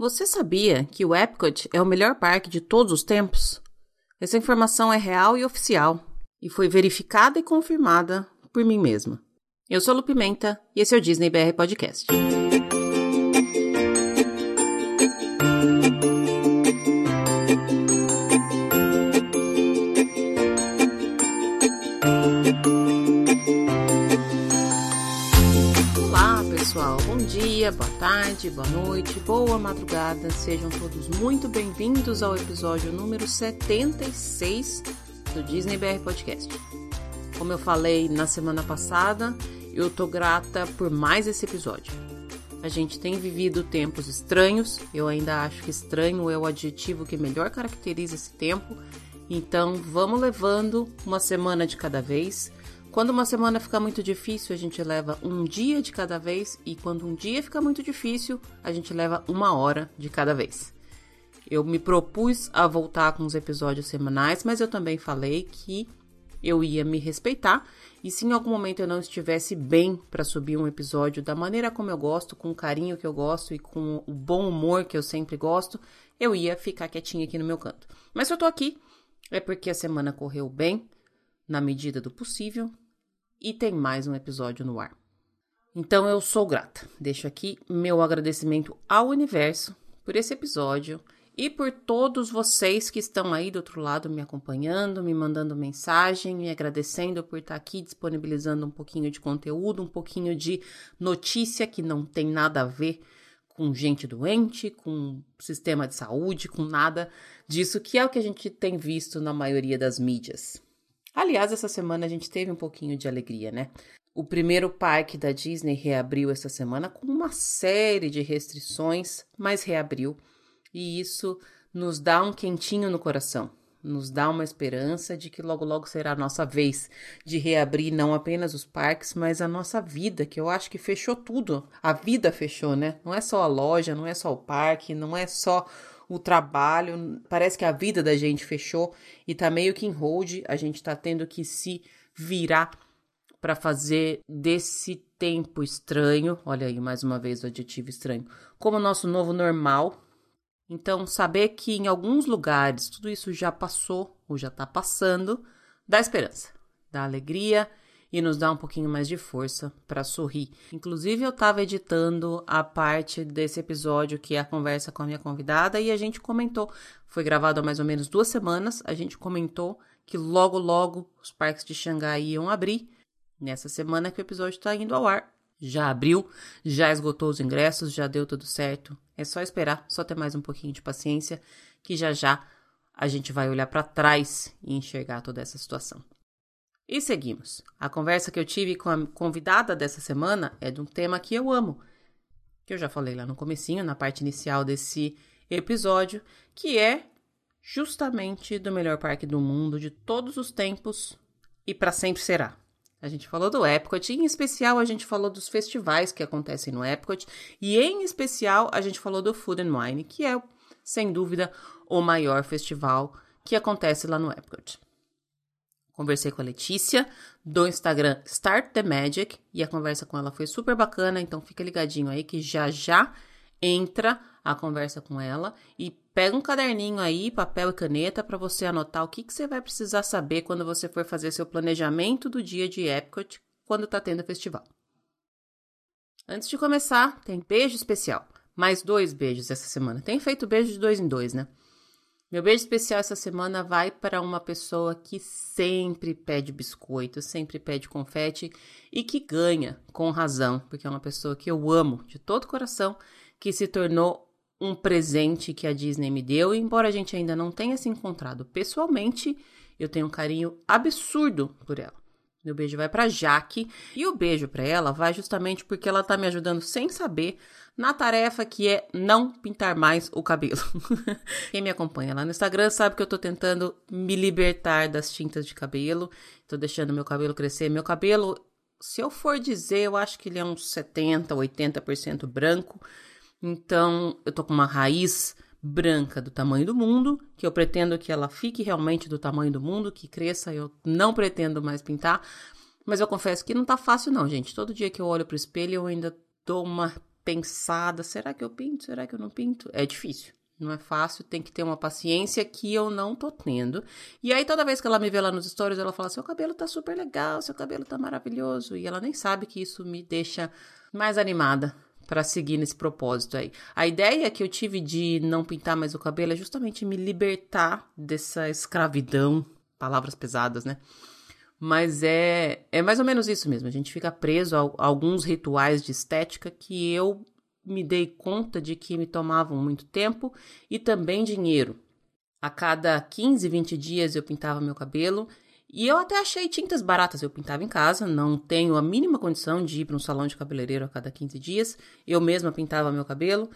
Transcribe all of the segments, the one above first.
Você sabia que o Epcot é o melhor parque de todos os tempos? Essa informação é real e oficial e foi verificada e confirmada por mim mesma. Eu sou Lu Pimenta e esse é o Disney BR Podcast. Dia, boa tarde, boa noite, boa madrugada. Sejam todos muito bem-vindos ao episódio número 76 do Disney BR Podcast. Como eu falei na semana passada, eu tô grata por mais esse episódio. A gente tem vivido tempos estranhos, eu ainda acho que estranho é o adjetivo que melhor caracteriza esse tempo. Então, vamos levando uma semana de cada vez quando uma semana fica muito difícil, a gente leva um dia de cada vez, e quando um dia fica muito difícil, a gente leva uma hora de cada vez. Eu me propus a voltar com os episódios semanais, mas eu também falei que eu ia me respeitar e se em algum momento eu não estivesse bem para subir um episódio da maneira como eu gosto, com o carinho que eu gosto e com o bom humor que eu sempre gosto, eu ia ficar quietinha aqui no meu canto. Mas se eu tô aqui, é porque a semana correu bem, na medida do possível, e tem mais um episódio no ar. Então eu sou grata. Deixo aqui meu agradecimento ao universo por esse episódio e por todos vocês que estão aí do outro lado me acompanhando, me mandando mensagem, me agradecendo por estar aqui disponibilizando um pouquinho de conteúdo, um pouquinho de notícia que não tem nada a ver com gente doente, com sistema de saúde, com nada disso, que é o que a gente tem visto na maioria das mídias. Aliás, essa semana a gente teve um pouquinho de alegria, né? O primeiro parque da Disney reabriu essa semana com uma série de restrições, mas reabriu. E isso nos dá um quentinho no coração, nos dá uma esperança de que logo logo será a nossa vez de reabrir não apenas os parques, mas a nossa vida, que eu acho que fechou tudo. A vida fechou, né? Não é só a loja, não é só o parque, não é só o trabalho, parece que a vida da gente fechou e tá meio que em hold, a gente tá tendo que se virar para fazer desse tempo estranho, olha aí mais uma vez o adjetivo estranho, como nosso novo normal. Então, saber que em alguns lugares tudo isso já passou ou já tá passando, dá esperança, dá alegria e nos dá um pouquinho mais de força para sorrir. Inclusive, eu estava editando a parte desse episódio que é a conversa com a minha convidada e a gente comentou. Foi gravado há mais ou menos duas semanas. A gente comentou que logo, logo os parques de Xangai iam abrir. Nessa semana que o episódio está indo ao ar. Já abriu, já esgotou os ingressos, já deu tudo certo. É só esperar, só ter mais um pouquinho de paciência, que já já a gente vai olhar para trás e enxergar toda essa situação. E seguimos. A conversa que eu tive com a convidada dessa semana é de um tema que eu amo, que eu já falei lá no comecinho, na parte inicial desse episódio, que é justamente do melhor parque do mundo de todos os tempos e para sempre será. A gente falou do Epcot, em especial a gente falou dos festivais que acontecem no Epcot, e em especial a gente falou do Food and Wine, que é, sem dúvida, o maior festival que acontece lá no Epcot. Conversei com a Letícia do Instagram Start the Magic e a conversa com ela foi super bacana, então fica ligadinho aí que já já entra a conversa com ela e pega um caderninho aí, papel e caneta para você anotar o que, que você vai precisar saber quando você for fazer seu planejamento do dia de Epcot quando tá tendo festival. Antes de começar, tem beijo especial. Mais dois beijos essa semana. Tem feito beijo de dois em dois, né? Meu beijo especial essa semana vai para uma pessoa que sempre pede biscoito, sempre pede confete e que ganha com razão, porque é uma pessoa que eu amo de todo coração, que se tornou um presente que a Disney me deu, e embora a gente ainda não tenha se encontrado pessoalmente, eu tenho um carinho absurdo por ela. Meu beijo vai para Jaque e o beijo para ela vai justamente porque ela tá me ajudando sem saber na tarefa que é não pintar mais o cabelo. Quem me acompanha lá no Instagram sabe que eu tô tentando me libertar das tintas de cabelo, tô deixando meu cabelo crescer. Meu cabelo, se eu for dizer, eu acho que ele é uns 70, 80% branco. Então, eu tô com uma raiz branca do tamanho do mundo, que eu pretendo que ela fique realmente do tamanho do mundo, que cresça, eu não pretendo mais pintar. Mas eu confesso que não tá fácil não, gente. Todo dia que eu olho pro espelho eu ainda dou uma pensada, será que eu pinto? Será que eu não pinto? É difícil. Não é fácil, tem que ter uma paciência que eu não tô tendo. E aí, toda vez que ela me vê lá nos stories, ela fala: seu cabelo tá super legal, seu cabelo tá maravilhoso. E ela nem sabe que isso me deixa mais animada para seguir nesse propósito aí. A ideia que eu tive de não pintar mais o cabelo é justamente me libertar dessa escravidão, palavras pesadas, né? Mas é, é mais ou menos isso mesmo. A gente fica preso a, a alguns rituais de estética que eu me dei conta de que me tomavam muito tempo e também dinheiro. A cada 15, 20 dias eu pintava meu cabelo e eu até achei tintas baratas. Eu pintava em casa, não tenho a mínima condição de ir para um salão de cabeleireiro a cada 15 dias. Eu mesma pintava meu cabelo.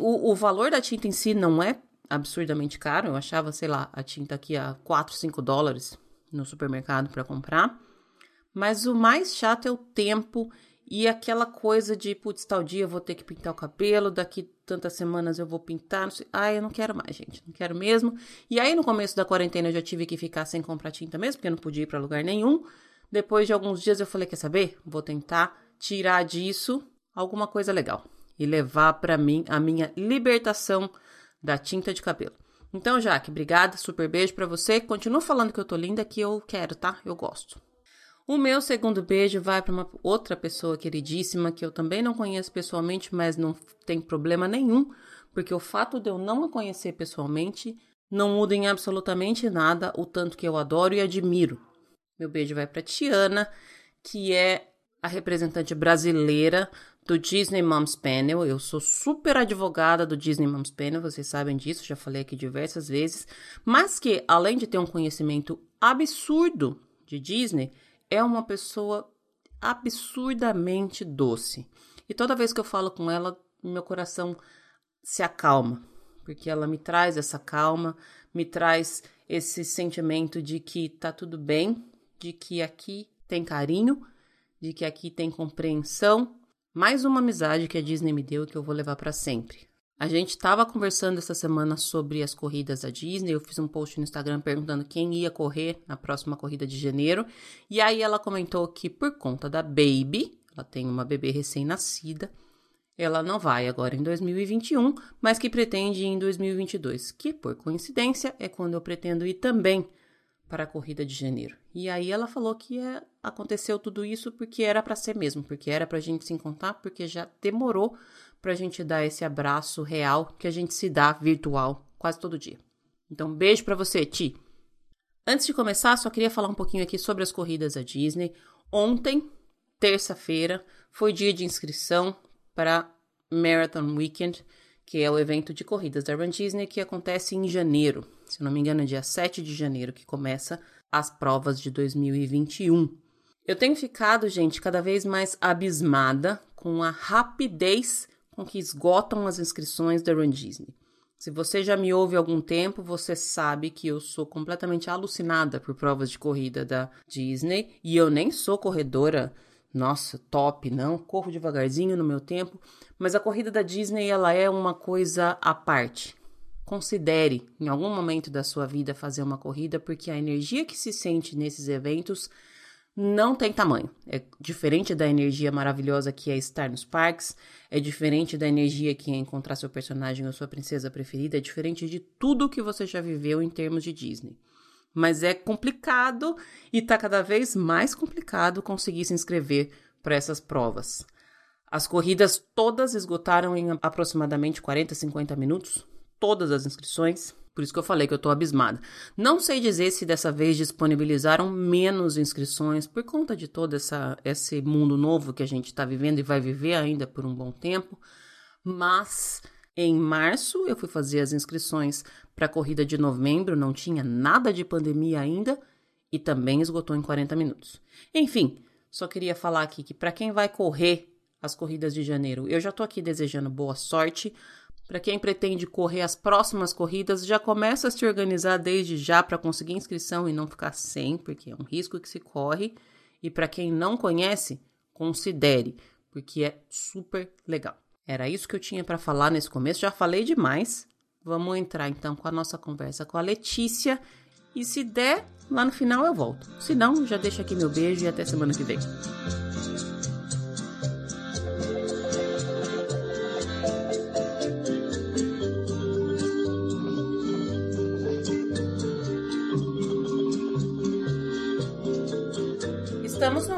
O, o, valor da tinta em si não é absurdamente caro. Eu achava, sei lá, a tinta aqui a 4, 5 dólares no supermercado para comprar. Mas o mais chato é o tempo e aquela coisa de, putz, tal dia eu vou ter que pintar o cabelo, daqui tantas semanas eu vou pintar. Não sei. Ai, eu não quero mais, gente, não quero mesmo. E aí no começo da quarentena eu já tive que ficar sem comprar tinta mesmo, porque eu não podia ir para lugar nenhum. Depois de alguns dias eu falei, quer saber? Vou tentar tirar disso alguma coisa legal e levar para mim a minha libertação da tinta de cabelo. Então, Jaque, obrigada, super beijo para você. Continua falando que eu tô linda, que eu quero, tá? Eu gosto. O meu segundo beijo vai para uma outra pessoa queridíssima que eu também não conheço pessoalmente, mas não tem problema nenhum, porque o fato de eu não a conhecer pessoalmente não muda em absolutamente nada o tanto que eu adoro e admiro. Meu beijo vai para Tiana, que é a representante brasileira do Disney Moms Panel. Eu sou super advogada do Disney Moms Panel, vocês sabem disso, já falei aqui diversas vezes, mas que além de ter um conhecimento absurdo de Disney, é uma pessoa absurdamente doce. E toda vez que eu falo com ela, meu coração se acalma, porque ela me traz essa calma, me traz esse sentimento de que tá tudo bem, de que aqui tem carinho, de que aqui tem compreensão. Mais uma amizade que a Disney me deu que eu vou levar para sempre. A gente estava conversando essa semana sobre as corridas da Disney. Eu fiz um post no Instagram perguntando quem ia correr na próxima corrida de janeiro. E aí ela comentou que por conta da Baby, ela tem uma bebê recém-nascida, ela não vai agora em 2021, mas que pretende ir em 2022, que por coincidência é quando eu pretendo ir também para a corrida de janeiro. E aí ela falou que é, aconteceu tudo isso porque era para ser mesmo, porque era para a gente se encontrar, porque já demorou para a gente dar esse abraço real que a gente se dá virtual quase todo dia. Então, beijo para você, Ti. Antes de começar, só queria falar um pouquinho aqui sobre as corridas da Disney. Ontem, terça-feira, foi dia de inscrição para Marathon Weekend, que é o evento de corridas da Run Disney que acontece em janeiro. Se não me engano, é dia 7 de janeiro que começa as provas de 2021. Eu tenho ficado, gente, cada vez mais abismada com a rapidez com que esgotam as inscrições da Run Disney. Se você já me ouve há algum tempo, você sabe que eu sou completamente alucinada por provas de corrida da Disney e eu nem sou corredora, nossa, top, não, corro devagarzinho no meu tempo, mas a corrida da Disney ela é uma coisa à parte. Considere em algum momento da sua vida fazer uma corrida porque a energia que se sente nesses eventos não tem tamanho. É diferente da energia maravilhosa que é estar nos parques, é diferente da energia que é encontrar seu personagem ou sua princesa preferida, é diferente de tudo que você já viveu em termos de Disney. Mas é complicado e tá cada vez mais complicado conseguir se inscrever para essas provas. As corridas todas esgotaram em aproximadamente 40, 50 minutos, todas as inscrições. Por isso que eu falei que eu tô abismada. Não sei dizer se dessa vez disponibilizaram menos inscrições por conta de todo essa, esse mundo novo que a gente está vivendo e vai viver ainda por um bom tempo. Mas em março eu fui fazer as inscrições para a corrida de novembro, não tinha nada de pandemia ainda e também esgotou em 40 minutos. Enfim, só queria falar aqui que para quem vai correr as corridas de janeiro, eu já tô aqui desejando boa sorte. Para quem pretende correr as próximas corridas, já começa a se organizar desde já para conseguir inscrição e não ficar sem, porque é um risco que se corre. E para quem não conhece, considere, porque é super legal. Era isso que eu tinha para falar nesse começo, já falei demais. Vamos entrar então com a nossa conversa com a Letícia e se der, lá no final eu volto. Se não, já deixo aqui meu beijo e até semana que vem.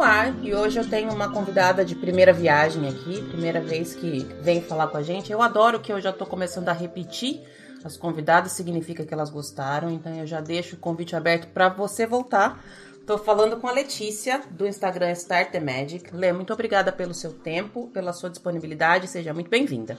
Ar e hoje eu tenho uma convidada de primeira viagem aqui, primeira vez que vem falar com a gente. Eu adoro que eu já tô começando a repetir as convidadas, significa que elas gostaram, então eu já deixo o convite aberto para você voltar. Tô falando com a Letícia do Instagram Start the Magic. Lê, muito obrigada pelo seu tempo, pela sua disponibilidade, seja muito bem-vinda.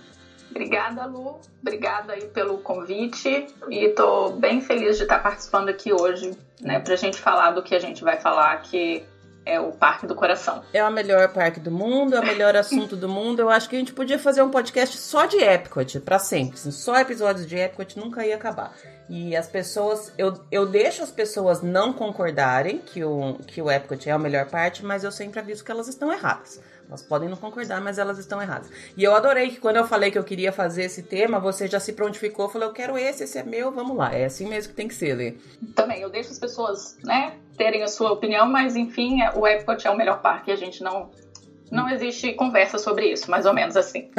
Obrigada, Lu. Obrigada aí pelo convite e tô bem feliz de estar participando aqui hoje, né, pra gente falar do que a gente vai falar, que é o Parque do Coração. É o melhor parque do mundo, é o melhor assunto do mundo. Eu acho que a gente podia fazer um podcast só de Epcot, para sempre. Assim, só episódios de Epcot nunca ia acabar. E as pessoas, eu, eu deixo as pessoas não concordarem que o, que o Epcot é a melhor parte, mas eu sempre aviso que elas estão erradas. Elas podem não concordar, mas elas estão erradas. E eu adorei que quando eu falei que eu queria fazer esse tema, você já se prontificou, falou, eu quero esse, esse é meu, vamos lá. É assim mesmo que tem que ser, Lê. Também, eu deixo as pessoas, né, terem a sua opinião, mas enfim, é, o Epcot é o melhor parque, a gente não não existe conversa sobre isso, mais ou menos assim.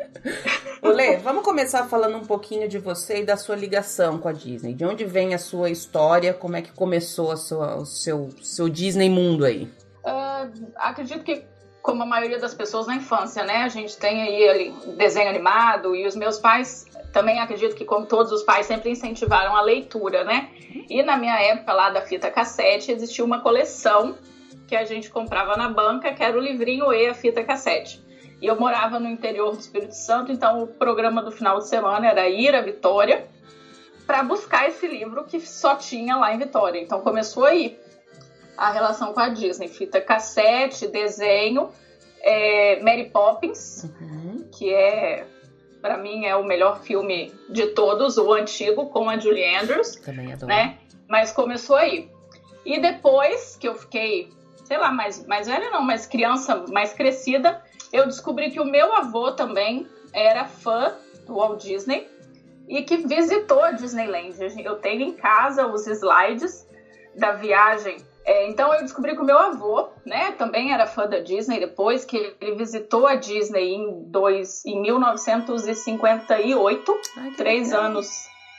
Lê, vamos começar falando um pouquinho de você e da sua ligação com a Disney. De onde vem a sua história? Como é que começou a sua, o seu, seu Disney mundo aí? Uh, acredito que como a maioria das pessoas na infância, né? A gente tem aí desenho animado e os meus pais também acredito que como todos os pais sempre incentivaram a leitura, né? E na minha época lá da fita cassete existia uma coleção que a gente comprava na banca, que era o livrinho e a fita cassete. E eu morava no interior do Espírito Santo, então o programa do final de semana era ir a Vitória para buscar esse livro que só tinha lá em Vitória. Então começou aí a relação com a Disney. Fita cassete, desenho, é, Mary Poppins, uhum. que é, para mim, é o melhor filme de todos, o antigo, com a Julie Andrews. Também adoro. Né? Mas começou aí. E depois que eu fiquei, sei lá, mais, mais velha não, mas criança mais crescida, eu descobri que o meu avô também era fã do Walt Disney e que visitou a Disneyland. Eu tenho em casa os slides da viagem é, então eu descobri que o meu avô, né, também era fã da Disney depois que ele visitou a Disney em, dois, em 1958, Ai, três legal. anos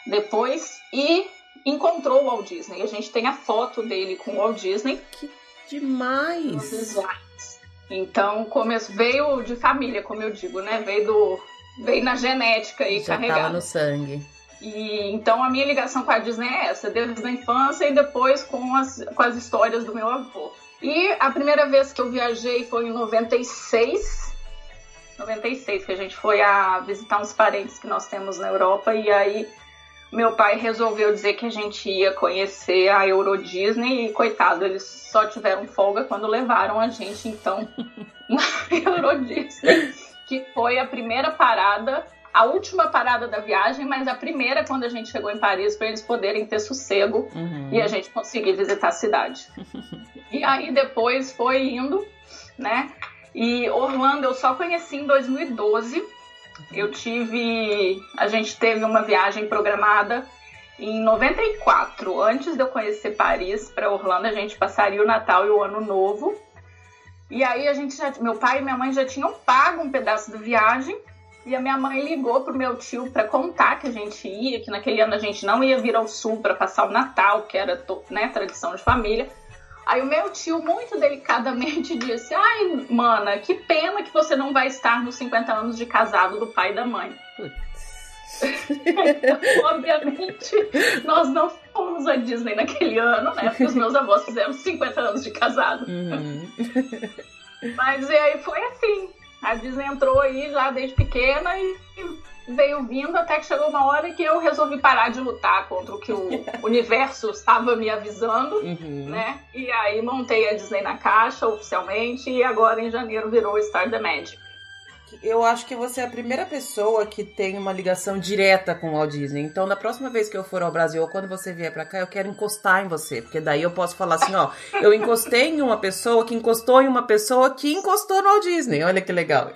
depois, e encontrou o Walt Disney. A gente tem a foto dele com o Walt Disney. Que demais! Então começo, veio de família, como eu digo, né? Veio do veio na genética e Já carregado. Tava no sangue. E então a minha ligação com a Disney é essa, desde a infância e depois com as, com as histórias do meu avô. E a primeira vez que eu viajei foi em 96. 96, que a gente foi a visitar uns parentes que nós temos na Europa e aí meu pai resolveu dizer que a gente ia conhecer a Euro Disney e coitado, eles só tiveram folga quando levaram a gente então na Euro Disney, que foi a primeira parada a última parada da viagem, mas a primeira quando a gente chegou em Paris para eles poderem ter sossego uhum. e a gente conseguir visitar a cidade. e aí depois foi indo, né? E Orlando eu só conheci em 2012. Eu tive, a gente teve uma viagem programada em 94, antes de eu conhecer Paris para Orlando, a gente passaria o Natal e o Ano Novo. E aí a gente já, meu pai e minha mãe já tinham pago um pedaço da viagem e a minha mãe ligou pro meu tio para contar que a gente ia, que naquele ano a gente não ia vir ao sul para passar o Natal, que era né, tradição de família. Aí o meu tio, muito delicadamente, disse: Ai, mana, que pena que você não vai estar nos 50 anos de casado do pai e da mãe. então, obviamente, nós não fomos a Disney naquele ano, né? Porque os meus avós fizeram 50 anos de casado. Uhum. Mas e aí foi assim. A Disney entrou aí já desde pequena e veio vindo até que chegou uma hora que eu resolvi parar de lutar contra o que o universo estava me avisando, uhum. né? E aí montei a Disney na caixa oficialmente e agora em janeiro virou Star the Magic eu acho que você é a primeira pessoa que tem uma ligação direta com o Walt Disney. Então, da próxima vez que eu for ao Brasil ou quando você vier para cá, eu quero encostar em você, porque daí eu posso falar assim, ó, eu encostei em uma pessoa que encostou em uma pessoa que encostou no Walt Disney. Olha que legal.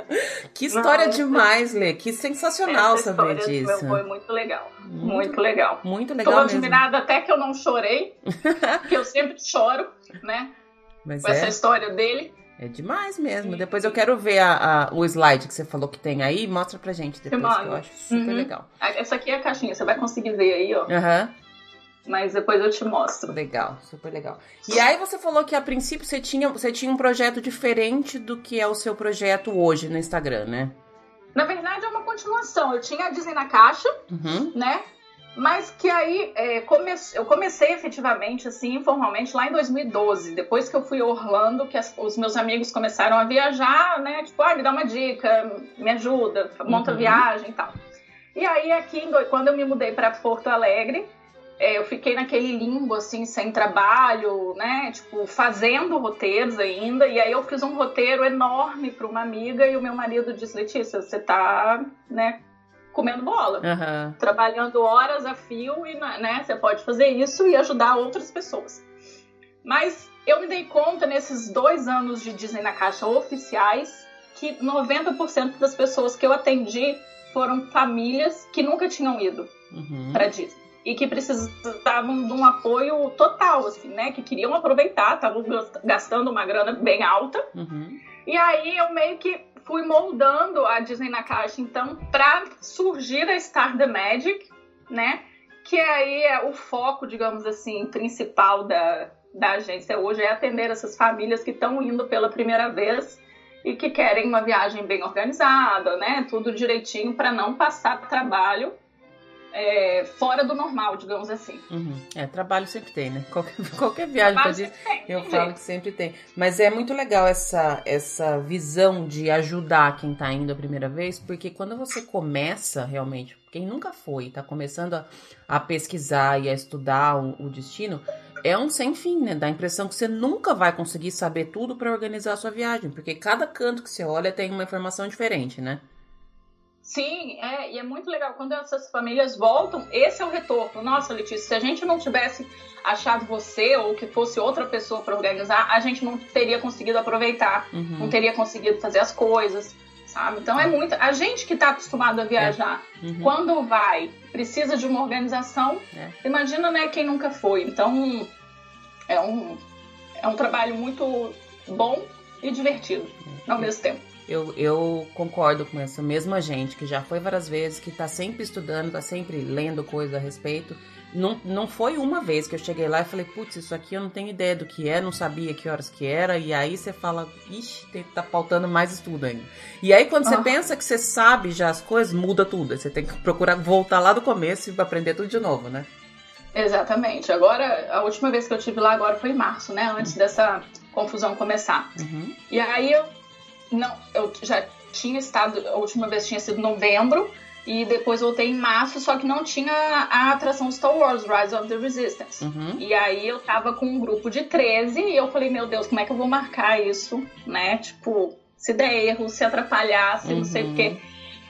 que história demais, Lê. Que sensacional saber disso. Foi muito legal. Muito, muito legal. Muito legal Tô admirada até que eu não chorei, que eu sempre choro, né? Mas com é. essa história dele. É demais mesmo. Sim. Depois eu quero ver a, a, o slide que você falou que tem aí. Mostra pra gente depois, que eu acho super uhum. legal. Essa aqui é a caixinha, você vai conseguir ver aí, ó. Aham. Uhum. mas depois eu te mostro. Legal, super legal. E aí você falou que a princípio você tinha, você tinha um projeto diferente do que é o seu projeto hoje no Instagram, né? Na verdade é uma continuação. Eu tinha a Disney na caixa, uhum. né? Mas que aí é, come... eu comecei efetivamente, assim, informalmente, lá em 2012. Depois que eu fui a Orlando, que as... os meus amigos começaram a viajar, né? Tipo, ah, me dá uma dica, me ajuda, monta uhum. viagem e tal. E aí, aqui, quando eu me mudei para Porto Alegre, é, eu fiquei naquele limbo, assim, sem trabalho, né? Tipo, fazendo roteiros ainda. E aí eu fiz um roteiro enorme para uma amiga e o meu marido disse, Letícia, você tá, né, comendo bola. Uhum. Trabalhando horas a fio e, né, você pode fazer isso e ajudar outras pessoas. Mas eu me dei conta nesses dois anos de Disney na Caixa oficiais que 90% das pessoas que eu atendi foram famílias que nunca tinham ido uhum. para Disney e que precisavam de um apoio total, assim, né? Que queriam aproveitar, estavam gastando uma grana bem alta. Uhum. E aí eu meio que fui moldando a Disney na caixa, então, para surgir a Star the Magic, né? Que aí é o foco, digamos assim, principal da, da agência hoje é atender essas famílias que estão indo pela primeira vez e que querem uma viagem bem organizada, né? Tudo direitinho para não passar trabalho é, fora do normal, digamos assim. Uhum. É, trabalho sempre tem, né? Qualquer, qualquer viagem pra gente, eu falo que sempre tem. Mas é muito legal essa, essa visão de ajudar quem tá indo a primeira vez, porque quando você começa realmente, quem nunca foi, tá começando a, a pesquisar e a estudar o, o destino, é um sem fim, né? Dá a impressão que você nunca vai conseguir saber tudo para organizar a sua viagem, porque cada canto que você olha tem uma informação diferente, né? Sim, é, e é muito legal quando essas famílias voltam, esse é o retorno. Nossa, Letícia, se a gente não tivesse achado você ou que fosse outra pessoa para organizar, a gente não teria conseguido aproveitar, uhum. não teria conseguido fazer as coisas, sabe? Então é muito. A gente que está acostumado a viajar, é. uhum. quando vai, precisa de uma organização. É. Imagina, né, quem nunca foi. Então é um, é um trabalho muito bom e divertido é. ao mesmo tempo. Eu, eu concordo com essa mesma gente que já foi várias vezes, que tá sempre estudando, tá sempre lendo coisas a respeito. Não, não foi uma vez que eu cheguei lá e falei, putz, isso aqui eu não tenho ideia do que é, não sabia que horas que era, e aí você fala, ixi, tá faltando mais estudo ainda. E aí quando você pensa que você sabe já as coisas, muda tudo. Você tem que procurar voltar lá do começo e aprender tudo de novo, né? Exatamente. Agora, a última vez que eu tive lá agora foi em março, né? Antes dessa confusão começar. Uhum. E aí eu não, eu já tinha estado, a última vez tinha sido novembro, e depois voltei em março, só que não tinha a atração Star Wars, Rise of the Resistance. Uhum. E aí eu tava com um grupo de 13 e eu falei, meu Deus, como é que eu vou marcar isso, né? Tipo, se der erro, se atrapalhar, se uhum. não sei o quê.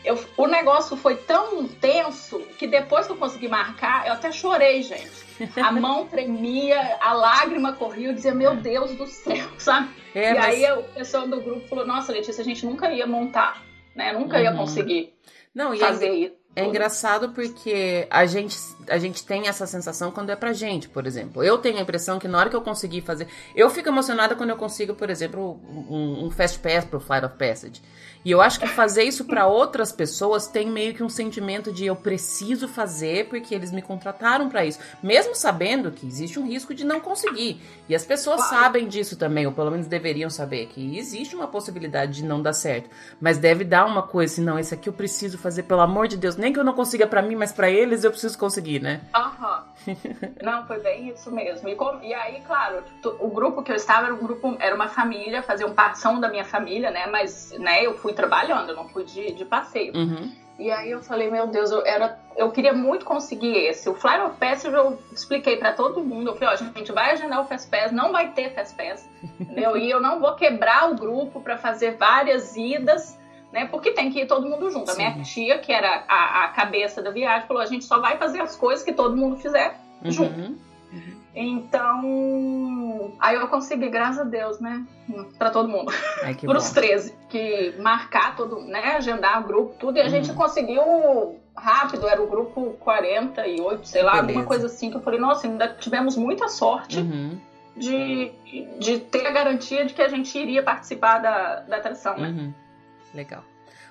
Eu, o negócio foi tão tenso que depois que eu consegui marcar, eu até chorei, gente. A mão tremia, a lágrima corria, eu dizia, meu é. Deus do céu, sabe? É, e mas... aí o pessoal do grupo falou, nossa, Letícia, a gente nunca ia montar, né? Nunca uhum. ia conseguir Não, é fazer isso. É engraçado porque a gente, a gente tem essa sensação quando é pra gente, por exemplo. Eu tenho a impressão que na hora que eu conseguir fazer. Eu fico emocionada quando eu consigo, por exemplo, um, um Fast Pass pro Flight of Passage. E eu acho que fazer isso para outras pessoas tem meio que um sentimento de eu preciso fazer porque eles me contrataram para isso, mesmo sabendo que existe um risco de não conseguir. E as pessoas claro. sabem disso também, ou pelo menos deveriam saber que existe uma possibilidade de não dar certo, mas deve dar uma coisa, assim, não, esse aqui eu preciso fazer pelo amor de Deus, nem que eu não consiga para mim, mas para eles eu preciso conseguir, né? Aham. não, foi bem isso mesmo. E, com, e aí, claro, o grupo que eu estava era um grupo, era uma família, faziam parte da minha família, né? Mas, né, eu fui trabalhando, eu não fui de, de passeio. Uhum. E aí eu falei, meu Deus, eu, era, eu queria muito conseguir esse. O Flyer of Passage eu expliquei para todo mundo. Eu falei, ó, a gente vai agendar o Fast Pass, não vai ter Fast Pass, entendeu? E eu não vou quebrar o grupo para fazer várias idas, né? Porque tem que ir todo mundo junto. Sim. A minha tia, que era a, a, cabeça da viagem, falou, a gente só vai fazer as coisas que todo mundo fizer uhum. junto. Então, aí eu consegui, graças a Deus, né? Pra todo mundo. Para os 13. Que marcar todo, né? Agendar o grupo, tudo. E a uhum. gente conseguiu rápido, era o grupo 48, sei lá, Beleza. alguma coisa assim. Que eu falei, nossa, ainda tivemos muita sorte. Uhum. De, de ter a garantia de que a gente iria participar da, da atração, né? Uhum. Legal.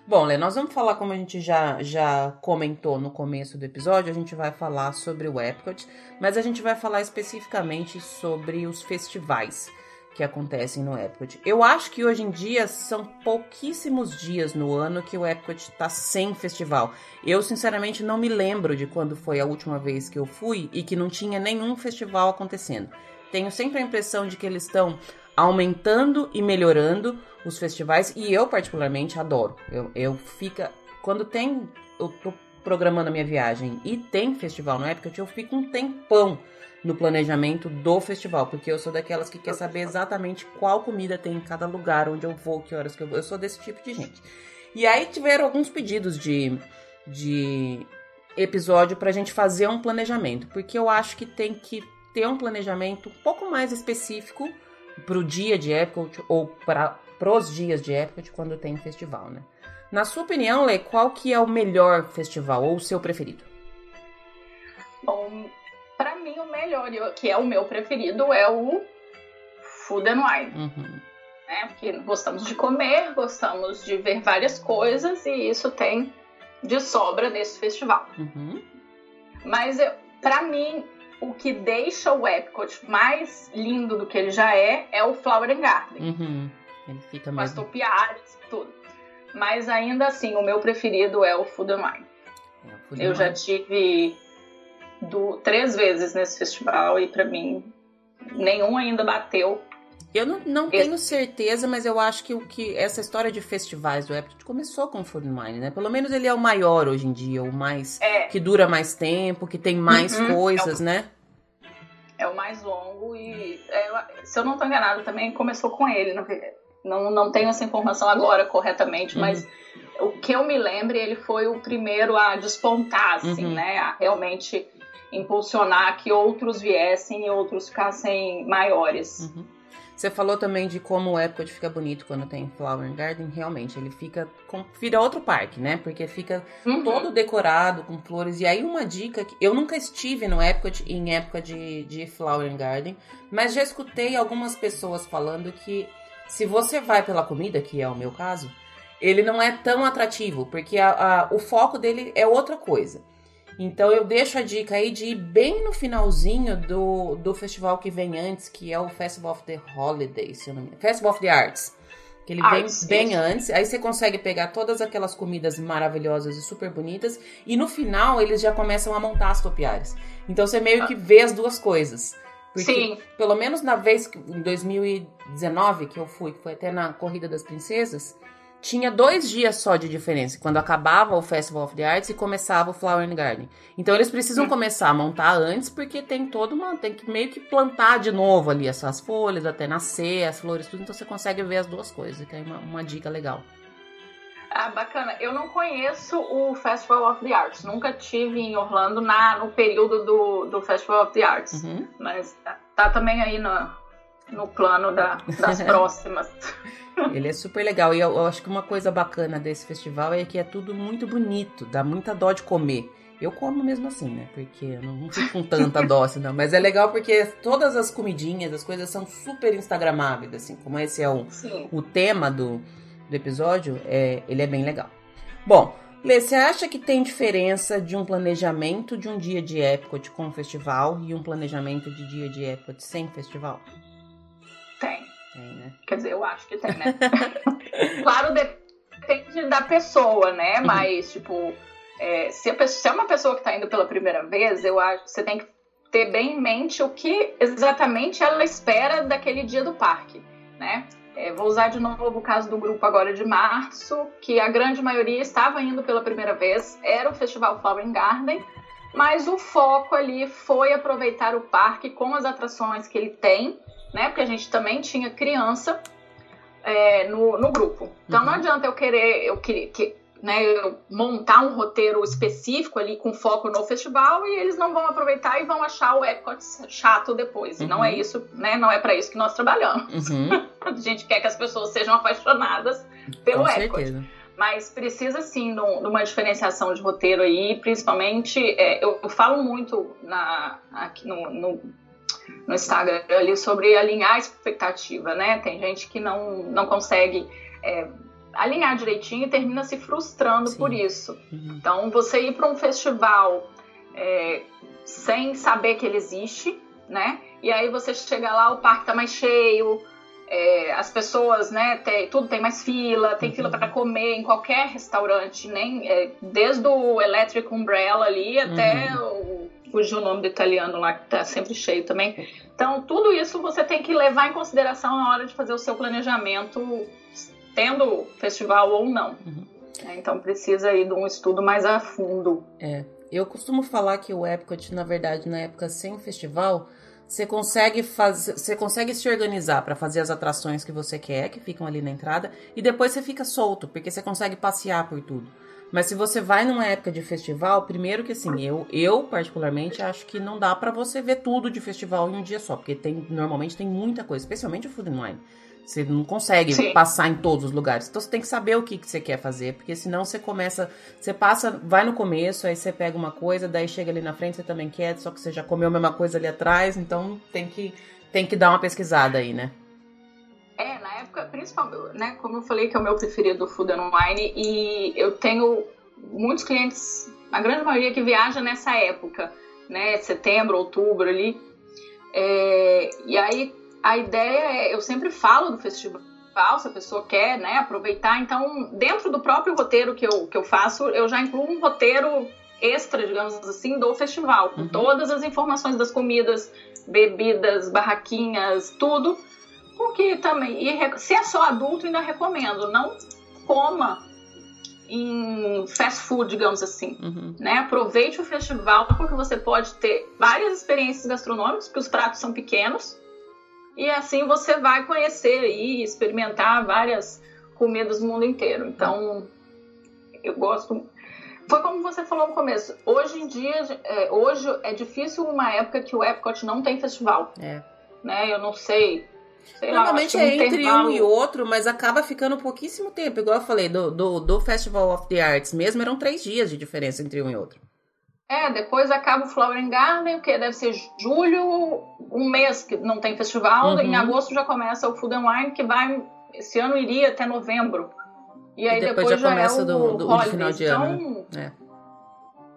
Bom, Lê, nós vamos falar, como a gente já, já comentou no começo do episódio, a gente vai falar sobre o Epcot, mas a gente vai falar especificamente sobre os festivais que acontecem no Epcot. Eu acho que hoje em dia são pouquíssimos dias no ano que o Epcot está sem festival. Eu, sinceramente, não me lembro de quando foi a última vez que eu fui e que não tinha nenhum festival acontecendo. Tenho sempre a impressão de que eles estão aumentando e melhorando os festivais e eu particularmente adoro. Eu, eu fica quando tem eu tô programando a minha viagem e tem festival no Epcot, eu fico um tempão no planejamento do festival, porque eu sou daquelas que quer saber exatamente qual comida tem em cada lugar, onde eu vou, que horas que eu vou. Eu sou desse tipo de gente. E aí tiveram alguns pedidos de, de episódio pra gente fazer um planejamento, porque eu acho que tem que ter um planejamento um pouco mais específico pro dia de Epcot ou para pros dias de Epcot quando tem festival, né? Na sua opinião, Lê, qual que é o melhor festival ou o seu preferido? Bom, para mim o melhor, que é o meu preferido, é o Food and Wine. Uhum. Né? Porque gostamos de comer, gostamos de ver várias coisas e isso tem de sobra nesse festival. Uhum. Mas para mim, o que deixa o Epcot mais lindo do que ele já é é o Flower and Garden. Uhum. Ele fica com as topiárias e tudo. Mas ainda assim, o meu preferido é o Food and Wine. É, Food Eu já tive do, três vezes nesse festival e para mim nenhum ainda bateu. Eu não, não tenho certeza, mas eu acho que o que essa história de festivais do Epcot começou com o Food Wine, né? Pelo menos ele é o maior hoje em dia, o mais é. que dura mais tempo, que tem mais uhum. coisas, é o, né? É o mais longo e é, se eu não estou enganado também começou com ele, não, não, não tenho essa informação agora corretamente, uhum. mas o que eu me lembro, ele foi o primeiro a despontar, assim, uhum. né? A realmente impulsionar que outros viessem e outros ficassem maiores. Uhum. Você falou também de como o Epcot fica bonito quando tem Flower Garden. Realmente, ele fica. Com, vira outro parque, né? Porque fica uhum. todo decorado com flores. E aí, uma dica que eu nunca estive no Epcot em época de, de Flower Garden, mas já escutei algumas pessoas falando que se você vai pela comida, que é o meu caso, ele não é tão atrativo, porque a, a, o foco dele é outra coisa. Então eu deixo a dica aí de ir bem no finalzinho do, do festival que vem antes, que é o Festival of the Holidays, se eu não me engano. Festival of the Arts. Que ele Arts, vem bem antes, aí você consegue pegar todas aquelas comidas maravilhosas e super bonitas, e no final eles já começam a montar as topiárias. Então você meio que vê as duas coisas. Porque, Sim. pelo menos na vez, que, em 2019, que eu fui, que foi até na Corrida das Princesas, tinha dois dias só de diferença, quando acabava o Festival of the Arts e começava o Flower and Garden. Então eles precisam começar a montar antes, porque tem todo uma. tem que meio que plantar de novo ali essas folhas, até nascer, as flores, tudo. Então você consegue ver as duas coisas, que é uma, uma dica legal. Ah, bacana. Eu não conheço o Festival of the Arts. Nunca tive em Orlando na, no período do, do Festival of the Arts. Uhum. Mas tá, tá, também aí no, no plano da, das próximas. Ele é super legal. E eu, eu, acho que uma coisa bacana desse festival é que é tudo muito bonito, dá muita dó de comer. Eu como mesmo assim, né? Porque eu não fico com tanta dó assim, não. Mas é legal porque todas as comidinhas, as coisas são super instagramáveis, assim. Como esse é o, o tema do, do episódio, é, ele é bem legal. Bom, Lê, você acha que tem diferença de um planejamento de um dia de Epcot com festival e um planejamento de dia de Epcot sem festival? Tem. Tem, né? Quer dizer, eu acho que tem, né? claro, depende da pessoa, né? Uhum. Mas, tipo, é, se, pessoa, se, é uma pessoa que está indo pela primeira vez, eu acho que você tem que ter bem em mente o que exatamente ela espera daquele dia do parque, né? É, vou usar de novo o caso do grupo agora de março, que a grande maioria estava indo pela primeira vez, era o Festival Flower Garden, mas o foco ali foi aproveitar o parque com as atrações que ele tem né? Porque a gente também tinha criança é, no, no grupo. Então uhum. não adianta eu querer, eu querer que, né, eu montar um roteiro específico ali com foco no festival e eles não vão aproveitar e vão achar o Epcot chato depois. Uhum. Não é uhum. isso, né? Não é para isso que nós trabalhamos. Uhum. a gente quer que as pessoas sejam apaixonadas pelo com Epcot. Certeza. Mas precisa sim de uma diferenciação de roteiro aí, principalmente é, eu, eu, falo muito na, aqui no, no no Instagram ali sobre alinhar a expectativa, né? Tem gente que não, não consegue é, alinhar direitinho e termina se frustrando Sim. por isso. Uhum. Então, você ir para um festival é, sem saber que ele existe, né? E aí você chega lá, o parque tá mais cheio, é, as pessoas, né, tem, tudo tem mais fila, tem uhum. fila para comer em qualquer restaurante, nem é, desde o Electric Umbrella ali até uhum. o fugiu o nome do italiano lá que tá sempre cheio também. Então, tudo isso você tem que levar em consideração na hora de fazer o seu planejamento, tendo festival ou não. Uhum. É, então, precisa aí de um estudo mais a fundo. É. Eu costumo falar que o Epcot, na verdade, na época sem festival, você consegue fazer, você consegue se organizar para fazer as atrações que você quer, que ficam ali na entrada, e depois você fica solto, porque você consegue passear por tudo. Mas se você vai numa época de festival, primeiro que assim, eu, eu particularmente acho que não dá para você ver tudo de festival em um dia só, porque tem normalmente tem muita coisa, especialmente o Food and Wine. Você não consegue Sim. passar em todos os lugares. Então você tem que saber o que, que você quer fazer, porque senão você começa, você passa, vai no começo, aí você pega uma coisa, daí chega ali na frente, você também quer, só que você já comeu a mesma coisa ali atrás, então tem que tem que dar uma pesquisada aí, né? Época, principalmente, né, como eu falei que é o meu preferido Food and Wine e eu tenho muitos clientes, a grande maioria que viaja nessa época, né, setembro, outubro ali. É, e aí a ideia é, eu sempre falo do festival, se a pessoa quer né, aproveitar. Então, dentro do próprio roteiro que eu, que eu faço, eu já incluo um roteiro extra, digamos assim, do festival, com uhum. todas as informações das comidas, bebidas, barraquinhas, tudo. Porque também, e se é só adulto, ainda recomendo, não coma em fast food, digamos assim. Uhum. Né? Aproveite o festival, porque você pode ter várias experiências gastronômicas, porque os pratos são pequenos e assim você vai conhecer e experimentar várias comidas do mundo inteiro. Então, eu gosto. Foi como você falou no começo. Hoje em dia, é, hoje é difícil uma época que o Epcot não tem festival. É. Né? Eu não sei. Sei Normalmente lá, é entre intervalo... um e outro, mas acaba ficando pouquíssimo tempo. Igual eu falei, do, do, do Festival of the Arts mesmo, eram três dias de diferença entre um e outro. É, depois acaba o Flower Garden, que deve ser julho, um mês que não tem festival. Uhum. Em agosto já começa o Food and Wine, que vai. Esse ano iria até novembro. E aí e depois, depois, já, já começa é o, do, do, do final de ano. Então, é.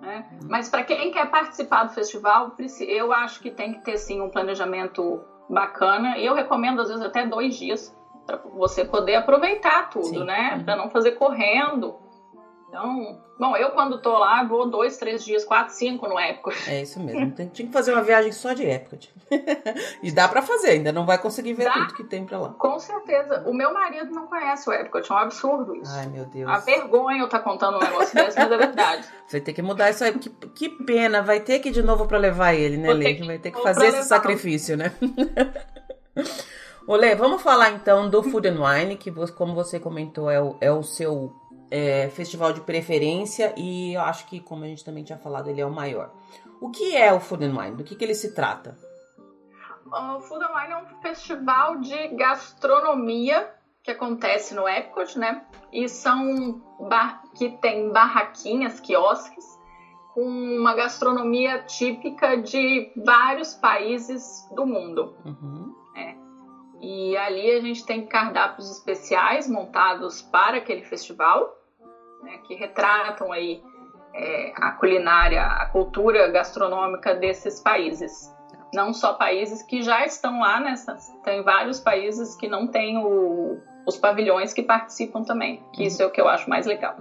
É. Mas para quem quer participar do festival, eu acho que tem que ter sim um planejamento bacana. E eu recomendo, às vezes, até dois dias para você poder aproveitar tudo, sim. né? Uhum. Para não fazer correndo. Então, bom, eu quando tô lá vou dois, três dias, quatro, cinco no Epcot. É isso mesmo. Tem, tinha que fazer uma viagem só de Epcot. e dá para fazer, ainda não vai conseguir ver dá, tudo que tem para lá. Com certeza. O meu marido não conhece o Epcot, é um absurdo isso. Ai, meu Deus. A vergonha eu estar tá contando um negócio desse, mas é verdade. Vai ter que mudar isso aí. Que, que pena, vai ter que ir de novo para levar ele, né, Lê? Vai ter que fazer esse sacrifício, né? Olê, vamos falar então do Food and Wine, que como você comentou, é o, é o seu é, festival de preferência e eu acho que, como a gente também tinha falado, ele é o maior. O que é o Food and Wine? Do que, que ele se trata? O Food and Wine é um festival de gastronomia que acontece no Epcot, né? E são bar que tem barraquinhas, quiosques, com uma gastronomia típica de vários países do mundo. Uhum. É. E ali a gente tem cardápios especiais montados para aquele festival né, que retratam aí é, a culinária, a cultura gastronômica desses países. Não só países que já estão lá, nessas, tem vários países que não têm o, os pavilhões que participam também, que isso é o que eu acho mais legal.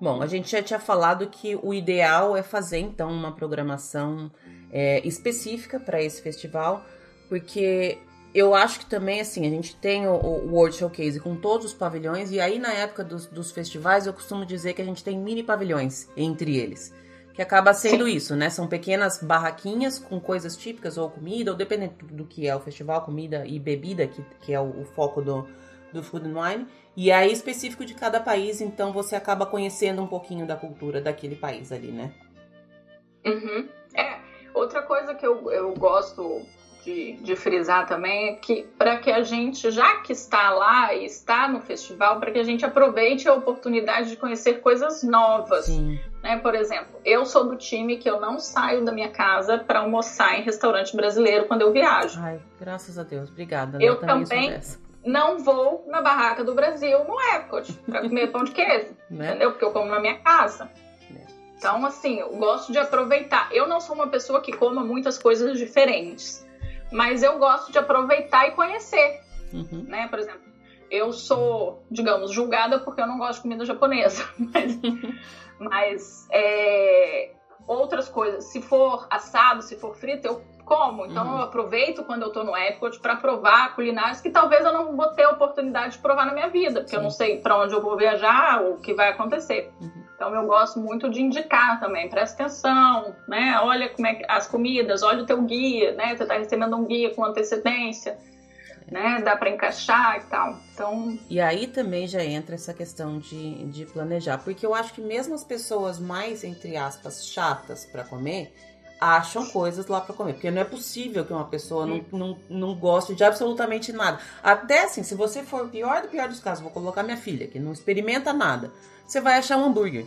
Bom, a gente já tinha falado que o ideal é fazer então uma programação é, específica para esse festival, porque eu acho que também, assim, a gente tem o, o, World Showcase com todos os pavilhões, e aí na época dos, dos, festivais eu costumo dizer que a gente tem mini pavilhões entre eles. Que acaba sendo Sim. isso, né? São pequenas barraquinhas com coisas típicas, ou comida, ou dependendo do que é o festival, comida e bebida, que, que é o, o foco do, do Food and Wine. E aí específico de cada país, então você acaba conhecendo um pouquinho da cultura daquele país ali, né? Uhum. É, outra coisa que eu, eu gosto de, de frisar também é que para que a gente, já que está lá e está no festival, para que a gente aproveite a oportunidade de conhecer coisas novas. Sim. Né? Por exemplo, eu sou do time que eu não saio da minha casa para almoçar em restaurante brasileiro quando eu viajo. Ai, graças a Deus, obrigada. Eu, eu também, não vou na barraca do Brasil no Epcot para comer pão de queijo, né? entendeu? Porque eu como na minha casa. É. Então, assim, eu gosto de aproveitar. Eu não sou uma pessoa que coma muitas coisas diferentes, mas eu gosto de aproveitar e conhecer, uhum. né? Por exemplo, eu sou, digamos, julgada porque eu não gosto de comida japonesa, mas, mas é, outras coisas, se for assado, se for frito, eu como. Então uhum. eu aproveito quando eu tô no Epcot para provar culinárias que talvez eu não vou ter a oportunidade de provar na minha vida, porque Sim. eu não sei para onde eu vou viajar ou o que vai acontecer. Uhum. Então eu gosto muito de indicar também, presta atenção, né? Olha como é que as comidas, olha o teu guia, né? Você está recebendo um guia com antecedência. Né, dá para encaixar e tal. Então... E aí também já entra essa questão de, de planejar, porque eu acho que mesmo as pessoas mais, entre aspas, chatas para comer, acham coisas lá para comer. Porque não é possível que uma pessoa não, não, não goste de absolutamente nada. Até assim, se você for o pior do pior dos casos, vou colocar minha filha, que não experimenta nada, você vai achar um hambúrguer.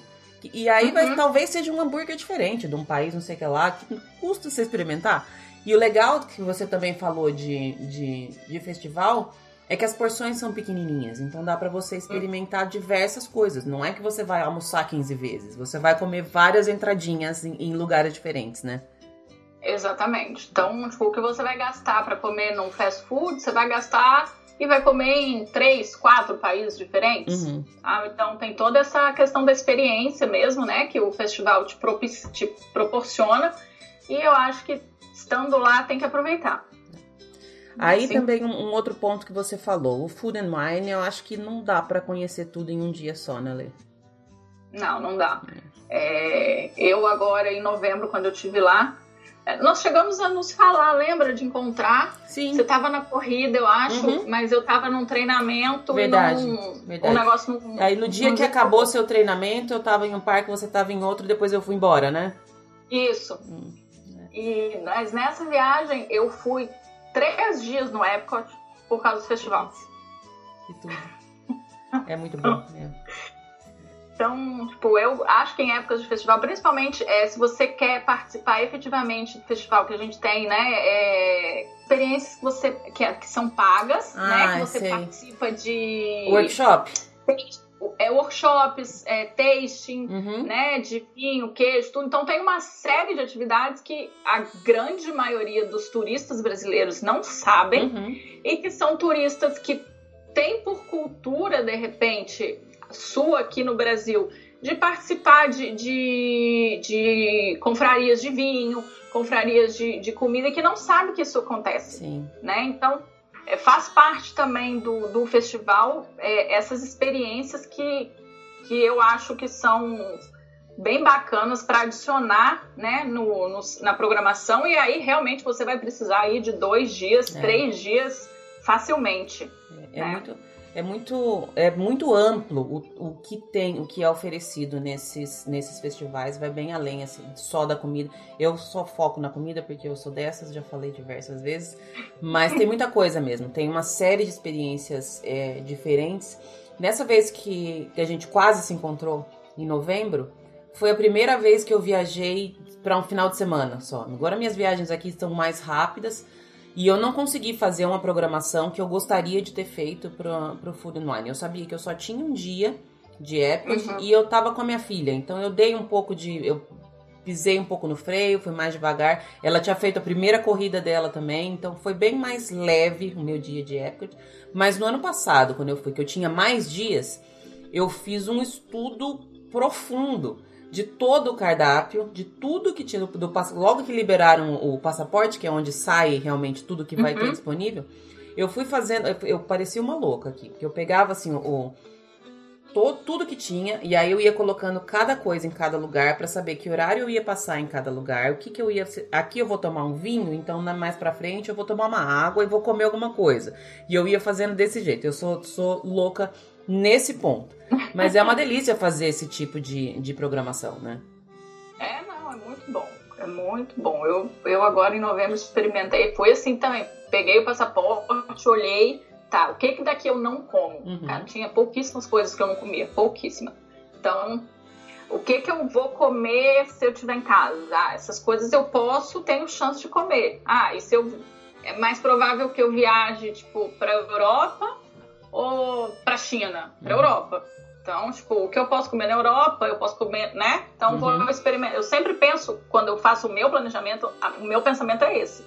E aí uhum. vai, talvez seja um hambúrguer diferente, de um país, não sei o que lá, que custa você experimentar. E o legal que você também falou de, de, de festival é que as porções são pequenininhas, então dá para você experimentar diversas coisas. Não é que você vai almoçar 15 vezes, você vai comer várias entradinhas em, em lugares diferentes, né? Exatamente. Então, tipo, o que você vai gastar para comer num fast food, você vai gastar e vai comer em três, quatro países diferentes. Uhum. Ah, então tem toda essa questão da experiência mesmo, né? Que o festival te, te proporciona. E eu acho que estando lá tem que aproveitar. Aí Sim. também um, um, outro ponto que você falou, o Food and Wine, eu acho que não dá para conhecer tudo em um dia só, né, Lê? Não, não dá. É, eu agora, em novembro, quando eu estive lá, é, nós chegamos a nos falar, lembra de encontrar? Sim. Você estava na corrida, eu acho, uhum. mas eu estava num treinamento verdade, num, verdade. um negócio... Num, Aí no dia que acabou seu treinamento, eu estava em um parque, você estava em outro, depois eu fui embora, né? Isso. Hum, é. E, mas nessa viagem eu fui três dias no Epcot por causa do festival. Que tudo. É muito bom mesmo. Então, tipo, eu acho que em épocas de festival, principalmente é, se você quer participar efetivamente do festival que a gente tem, né? É, experiências que você que, que são pagas, ah, né? Que você sei. participa de. Workshop é, workshops, é, tasting, uhum. né, de vinho, queijo, tudo. Então tem uma série de atividades que a grande maioria dos turistas brasileiros não sabem uhum. e que são turistas que têm por cultura, de repente, sua aqui no Brasil, de participar de, de, de confrarias de vinho, confrarias de, de comida, que não sabe que isso acontece. Sim. Né? Então, é, faz parte também do, do festival é, essas experiências que, que eu acho que são bem bacanas para adicionar né, no, no, na programação e aí realmente você vai precisar aí de dois dias, é. três dias facilmente. É, é né? muito é muito, é muito amplo o, o que tem, o que é oferecido nesses, nesses festivais, vai bem além assim, só da comida. Eu só foco na comida porque eu sou dessas, já falei diversas vezes, mas tem muita coisa mesmo, tem uma série de experiências é, diferentes. Nessa vez que, que a gente quase se encontrou, em novembro, foi a primeira vez que eu viajei para um final de semana só. Agora minhas viagens aqui estão mais rápidas, e eu não consegui fazer uma programação que eu gostaria de ter feito pro, pro Food and Wine. Eu sabia que eu só tinha um dia de Epcot uhum. e eu tava com a minha filha. Então eu dei um pouco de. Eu pisei um pouco no freio, fui mais devagar. Ela tinha feito a primeira corrida dela também, então foi bem mais leve o meu dia de Epcot. Mas no ano passado, quando eu fui, que eu tinha mais dias, eu fiz um estudo profundo de todo o cardápio, de tudo que tinha do, logo que liberaram o passaporte, que é onde sai realmente tudo que vai uhum. ter disponível. Eu fui fazendo, eu, eu, parecia uma louca aqui, porque eu pegava assim o tudo que tinha e aí eu ia colocando cada coisa em cada lugar para saber que horário eu ia passar em cada lugar, o que que eu ia aqui eu vou tomar um vinho, então mais para frente eu vou tomar uma água e vou comer alguma coisa. E eu ia fazendo desse jeito. Eu sou sou louca nesse ponto. Mas é uma delícia fazer esse tipo de, de programação, né? É, não, é muito bom. É muito bom. Eu, eu agora em novembro experimentei, foi assim também. Peguei o passaporte, olhei, tá, o que que daqui eu não como? Uhum. Cara, tinha pouquíssimas coisas que eu não comia, pouquíssima. Então, o que que eu vou comer se eu estiver em casa? Ah, essas coisas eu posso, tenho chance de comer. Ah, e se eu é mais provável que eu viaje tipo para Europa ou para China, para uhum. Europa. Então, tipo, o que eu posso comer na Europa, eu posso comer, né? Então, uhum. vou experimentar. Eu sempre penso, quando eu faço o meu planejamento, o meu pensamento é esse.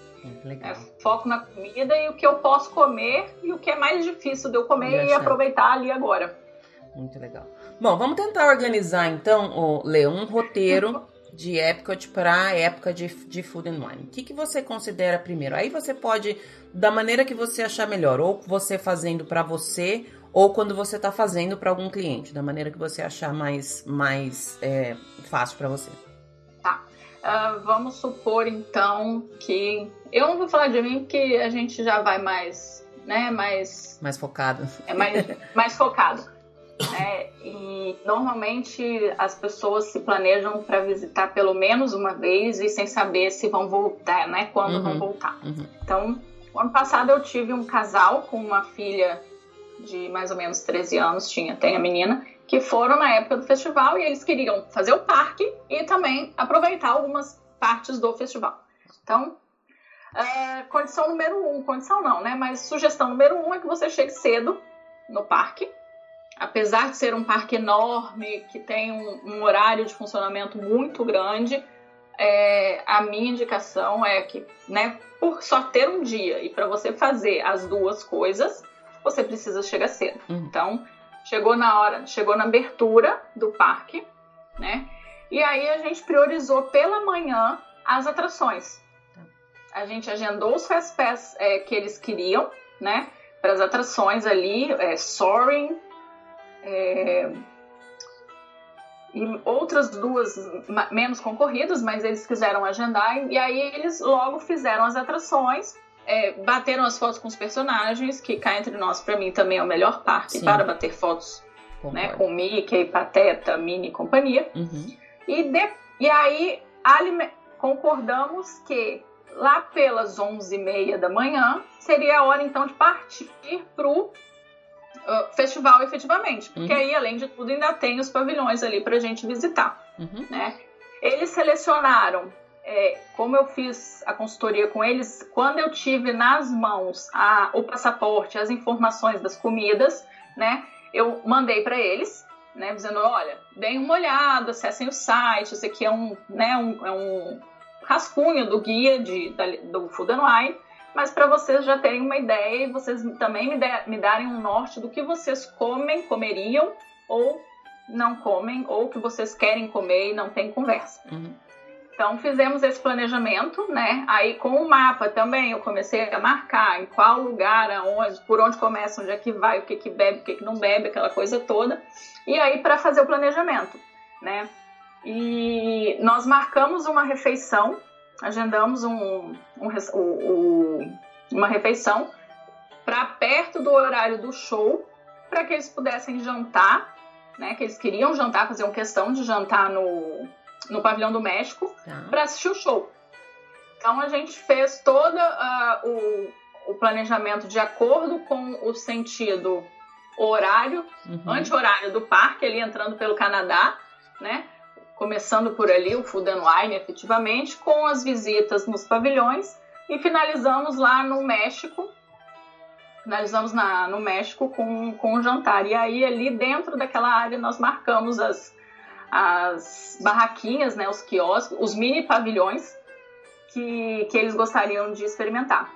É, foco na comida e o que eu posso comer e o que é mais difícil de eu comer e, e aproveitar ali agora. Muito legal. Bom, vamos tentar organizar então, ler um roteiro de Epcot para a época de, de Food and Wine. O que, que você considera primeiro? Aí você pode, da maneira que você achar melhor, ou você fazendo para você, ou quando você está fazendo para algum cliente, da maneira que você achar mais, mais é, fácil para você. Tá. Uh, vamos supor então que eu não vou falar de mim porque a gente já vai mais, né, mais mais focado. É mais, mais focado. É, e normalmente as pessoas se planejam para visitar pelo menos uma vez e sem saber se vão voltar, né? Quando uhum, vão voltar. Uhum. Então, ano passado eu tive um casal com uma filha de mais ou menos 13 anos, tinha, tem a menina, que foram na época do festival e eles queriam fazer o parque e também aproveitar algumas partes do festival. Então, uh, condição número um, condição não, né? Mas sugestão número um é que você chegue cedo no parque apesar de ser um parque enorme, que tem um, um horário de funcionamento muito grande, é, a minha indicação é que, né, por só ter um dia e para você fazer as duas coisas, você precisa chegar cedo. Uhum. Então, chegou na hora, chegou na abertura do parque, né? E aí a gente priorizou pela manhã as atrações. Tá. A gente agendou os fast pass é, que eles queriam, né? Para as atrações ali, é, Soaring, é, e outras duas menos concorridas, mas eles quiseram agendar e aí eles logo fizeram as atrações, é, bateram as fotos com os personagens, que cá entre nós, para mim, também é o melhor parque Sim. para bater fotos né, com Mickey, Pateta, Minnie e companhia. Uhum. E, de, e aí concordamos que lá pelas 11h30 da manhã seria a hora então de partir para o uh, festival efetivamente, porque uhum. aí, além de tudo, ainda tem os pavilhões ali para a gente visitar. Uhum. Né? Eles selecionaram, é, como eu fiz a consultoria com eles, quando eu tive nas mãos a, o passaporte, as informações das comidas, né, eu mandei para eles, né, dizendo, olha, deem uma olhada, acessem o site, esse aqui é um, né, um, é um rascunho do guia de, da, do Food and Wine, mas para vocês já terem uma ideia e vocês também me, de, me darem um norte do que vocês comem, comeriam ou não comem, ou que vocês querem comer e não tem conversa. Uhum. Então fizemos esse planejamento, né? Aí com o mapa também eu comecei a marcar em qual lugar, aonde, por onde começa, onde é que vai, o que que bebe, o que que não bebe, aquela coisa toda. E aí para fazer o planejamento, né? E nós marcamos uma refeição agendamos um, um, um, uma refeição para perto do horário do show, para que eles pudessem jantar, né? Que eles queriam jantar, faziam questão de jantar no, no pavilhão do México tá. para assistir o show. Então a gente fez todo uh, o, o planejamento de acordo com o sentido horário, uhum. anti-horário do parque, ali entrando pelo Canadá, né? Começando por ali o Food and Wine, efetivamente, com as visitas nos pavilhões e finalizamos lá no México. Finalizamos na, no México com, com um jantar. E aí, ali dentro daquela área, nós marcamos as, as barraquinhas, né, os quiosques, os mini pavilhões que, que eles gostariam de experimentar.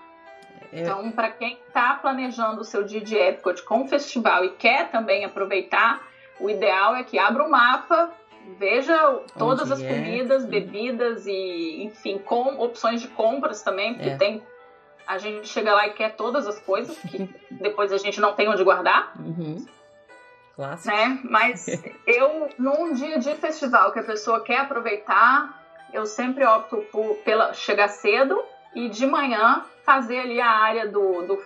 É. Então, para quem está planejando o seu dia de Epcot com o festival e quer também aproveitar, o ideal é que abra o mapa, Veja todas Onde as é. comidas, bebidas e, enfim, com opções de compras também, porque é. tem. A gente chega lá e quer todas as coisas, que depois a gente não tem onde guardar. Uhum. Clássico. Né? Mas eu, num dia de festival que a pessoa quer aproveitar, eu sempre opto por pela, chegar cedo e de manhã fazer ali a área do, do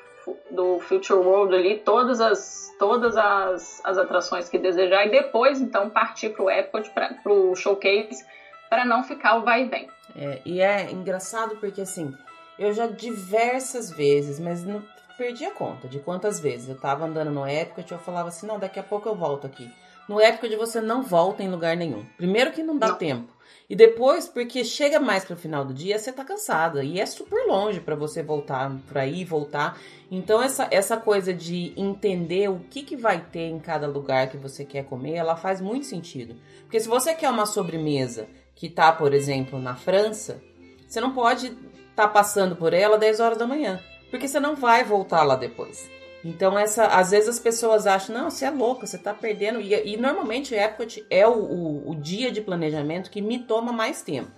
do Future World ali todas as, todas as, as atrações que desejar e depois então partir para o Epcot, para o showcase, para não ficar o vai e vem. É, e é engraçado porque assim, eu já diversas vezes, mas não perdi a conta de quantas vezes eu tava andando no Epcot e eu falava assim, não, daqui a pouco eu volto aqui. no de você não volta em lugar nenhum. Primeiro que não dá não. tempo. E depois, porque chega mais pro final do dia, você tá cansada. E é super longe para você voltar para ir voltar. Então, essa, essa coisa de entender o que, que vai ter em cada lugar que você quer comer, ela faz muito sentido. Porque se você quer uma sobremesa que tá, por exemplo, na França, você não pode estar tá passando por ela 10 horas da manhã. Porque você não vai voltar lá depois. Então, essa, às vezes as pessoas acham, não, você é louca, você está perdendo. E, e normalmente o Epcot é o, o, o, dia de planejamento que me toma mais tempo.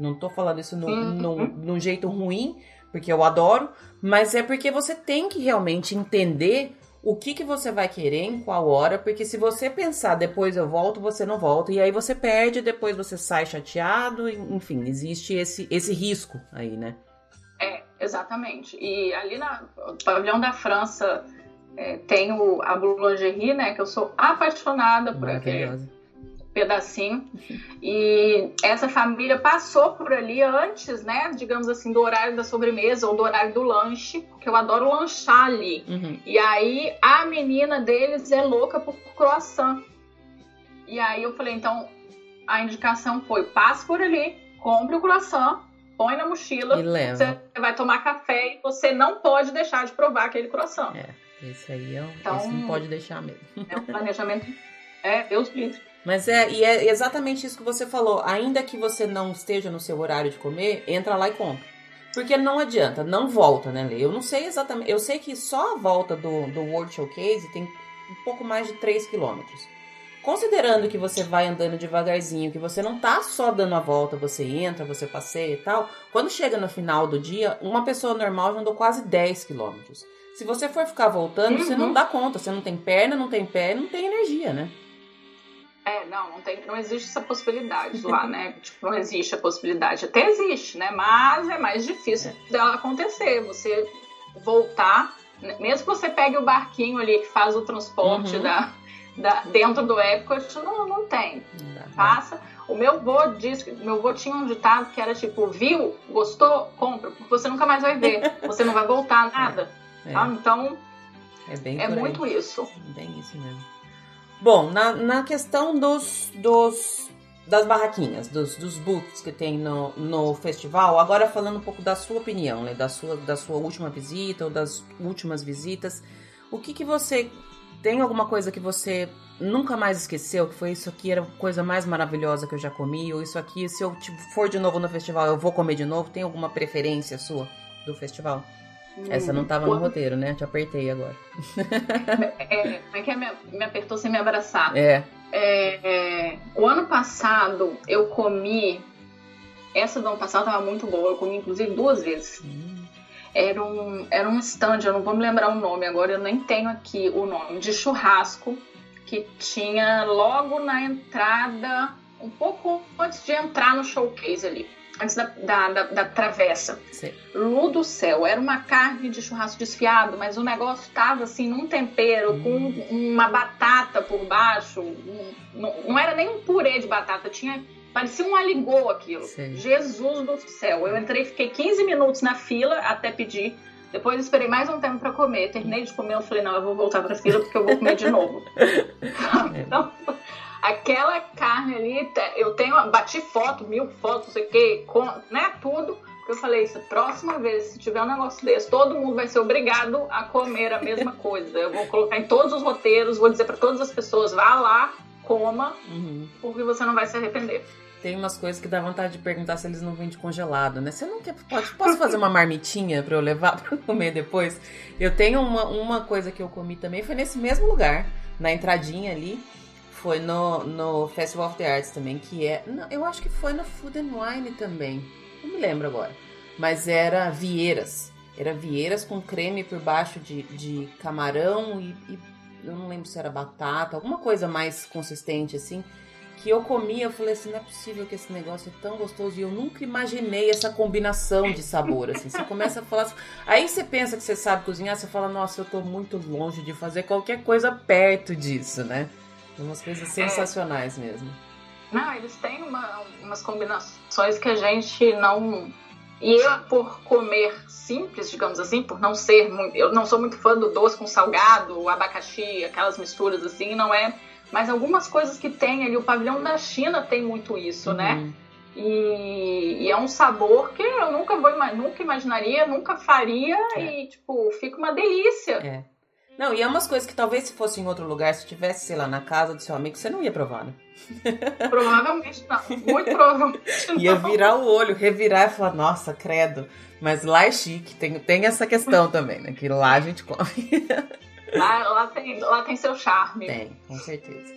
Não estou falando isso no, uhum. num jeito ruim, porque eu adoro, mas é porque você tem que realmente entender o que, que você vai querer, em qual hora, porque se você pensar depois eu volto, você não volta, e aí você perde, depois você sai chateado, enfim, existe esse, esse risco aí, né? Exatamente. E ali na pavilhão da França é, tem o, a Boulangerie, né? Que eu sou apaixonada por aquele pedacinho. E essa família passou por ali antes, né? Digamos assim, do horário da sobremesa ou do horário do lanche, porque eu adoro lanchar ali. Uhum. E aí a menina deles é louca por croissant. E aí eu falei, então a indicação foi: passe por ali, compre o croissant põe na mochila, você vai tomar café e você não pode deixar de provar aquele croissant. É, esse aí é um, então, esse não pode deixar mesmo. É um planejamento, é, Deus livre. Mas é, e é exatamente isso que você falou. Ainda que você não esteja no seu horário de comer, entra lá e compra. Porque não adianta, não volta, né, Lê? Eu não sei exatamente. Eu sei que só a volta do, do World Showcase tem um pouco mais de 3 quilômetros. Considerando que você vai andando devagarzinho, que você não tá só dando a volta, você entra, você passeia e tal, quando chega no final do dia, uma pessoa normal já andou quase 10 quilômetros. Se você for ficar voltando, uhum. você não uhum. dá conta, você não tem perna, não tem pé, não tem energia, né? É, não, não, tem, não existe essa possibilidade lá, né? Tipo, não existe a possibilidade. Até existe, né? Mas é mais difícil é. dela acontecer. Você voltar, né? mesmo que você pegue o barquinho ali que faz o transporte uhum. da, da, dentro do Epcot não, não tem. Passa. O meu avô disse, meu avô tinha um ditado que era tipo, viu, gostou, compra, porque você nunca mais vai ver, você não vai voltar nada. É, tá? Então, é, é muito isso. Bem isso mesmo. Bom, na, na questão dos, dos das barraquinhas, dos, dos booths que tem no, no festival, agora falando um pouco da sua opinião, né, da sua, da sua última visita ou das últimas visitas, o que, que você tem alguma coisa que você nunca mais esqueceu? Que foi isso aqui era a coisa mais maravilhosa que eu já comi? Ou isso aqui, se eu tipo, for de novo no festival, eu vou comer de novo? Tem alguma preferência sua do festival? Hum, Essa não estava no roteiro, né? Te apertei agora. É, é que me, me apertou sem me abraçar. É. é. é. O ano passado eu comi. Essa do ano passado estava muito boa. Eu comi inclusive duas vezes. Hum era um, era um stand, eu não vou me lembrar o nome agora, eu nem tenho aqui o nome, de churrasco, que tinha logo na entrada, um pouco antes de entrar no showcase ali, antes da, da, da, da travessa. Sim. Lu do céu, era uma carne de churrasco desfiado, mas o negócio tava assim num tempero, hum. com uma batata por baixo, não, não era nem um purê de batata, tinha Parecia um aligô aquilo. Sim. Jesus do céu. Eu entrei, fiquei 15 minutos na fila até pedir. Depois esperei mais um tempo para comer. Terminei de comer, eu falei, não, eu vou voltar pra fila porque eu vou comer de novo. então, aquela carne ali, eu tenho, bati foto, mil fotos, não sei o que, né, tudo. Porque eu falei isso, próxima vez, se tiver um negócio desse, todo mundo vai ser obrigado a comer a mesma coisa. Eu vou colocar em todos os roteiros, vou dizer para todas as pessoas, vá lá, coma, uhum. porque você não vai se arrepender tem umas coisas que dá vontade de perguntar se eles não vendem congelado, né? Você não quer. Pode, posso fazer uma marmitinha para eu levar para comer depois? Eu tenho uma, uma coisa que eu comi também, foi nesse mesmo lugar, na entradinha ali. Foi no, no Festival of the Arts também, que é. Não, eu acho que foi no Food and Wine também. Não me lembro agora. Mas era vieiras. Era vieiras com creme por baixo de, de camarão e, e eu não lembro se era batata, alguma coisa mais consistente assim que eu comi, eu falei assim, não é possível que esse negócio é tão gostoso. E eu nunca imaginei essa combinação de sabor, assim. Você começa a falar assim, Aí você pensa que você sabe cozinhar, você fala, nossa, eu tô muito longe de fazer qualquer coisa perto disso, né? Umas coisas sensacionais é. mesmo. Não, eles têm uma, umas combinações que a gente não... E eu, por comer simples, digamos assim, por não ser muito... Eu não sou muito fã do doce com salgado, abacaxi, aquelas misturas assim, não é mas algumas coisas que tem ali, o pavilhão da China tem muito isso, né? Uhum. E, e, é um sabor que eu nunca vou nunca imaginaria, nunca faria é. e tipo, fica uma delícia. É. Não, e é umas coisas que talvez se fosse em outro lugar, se tivesse, sei lá, na casa do seu amigo, você não ia provar, né? Provavelmente não. Muito provavelmente não. Ia virar o olho, revirar e falar, nossa, credo. Mas lá é chique, tem, tem essa questão também, né? Que lá a gente come. Lá, lá, tem, lá tem seu charme. Tem, com certeza.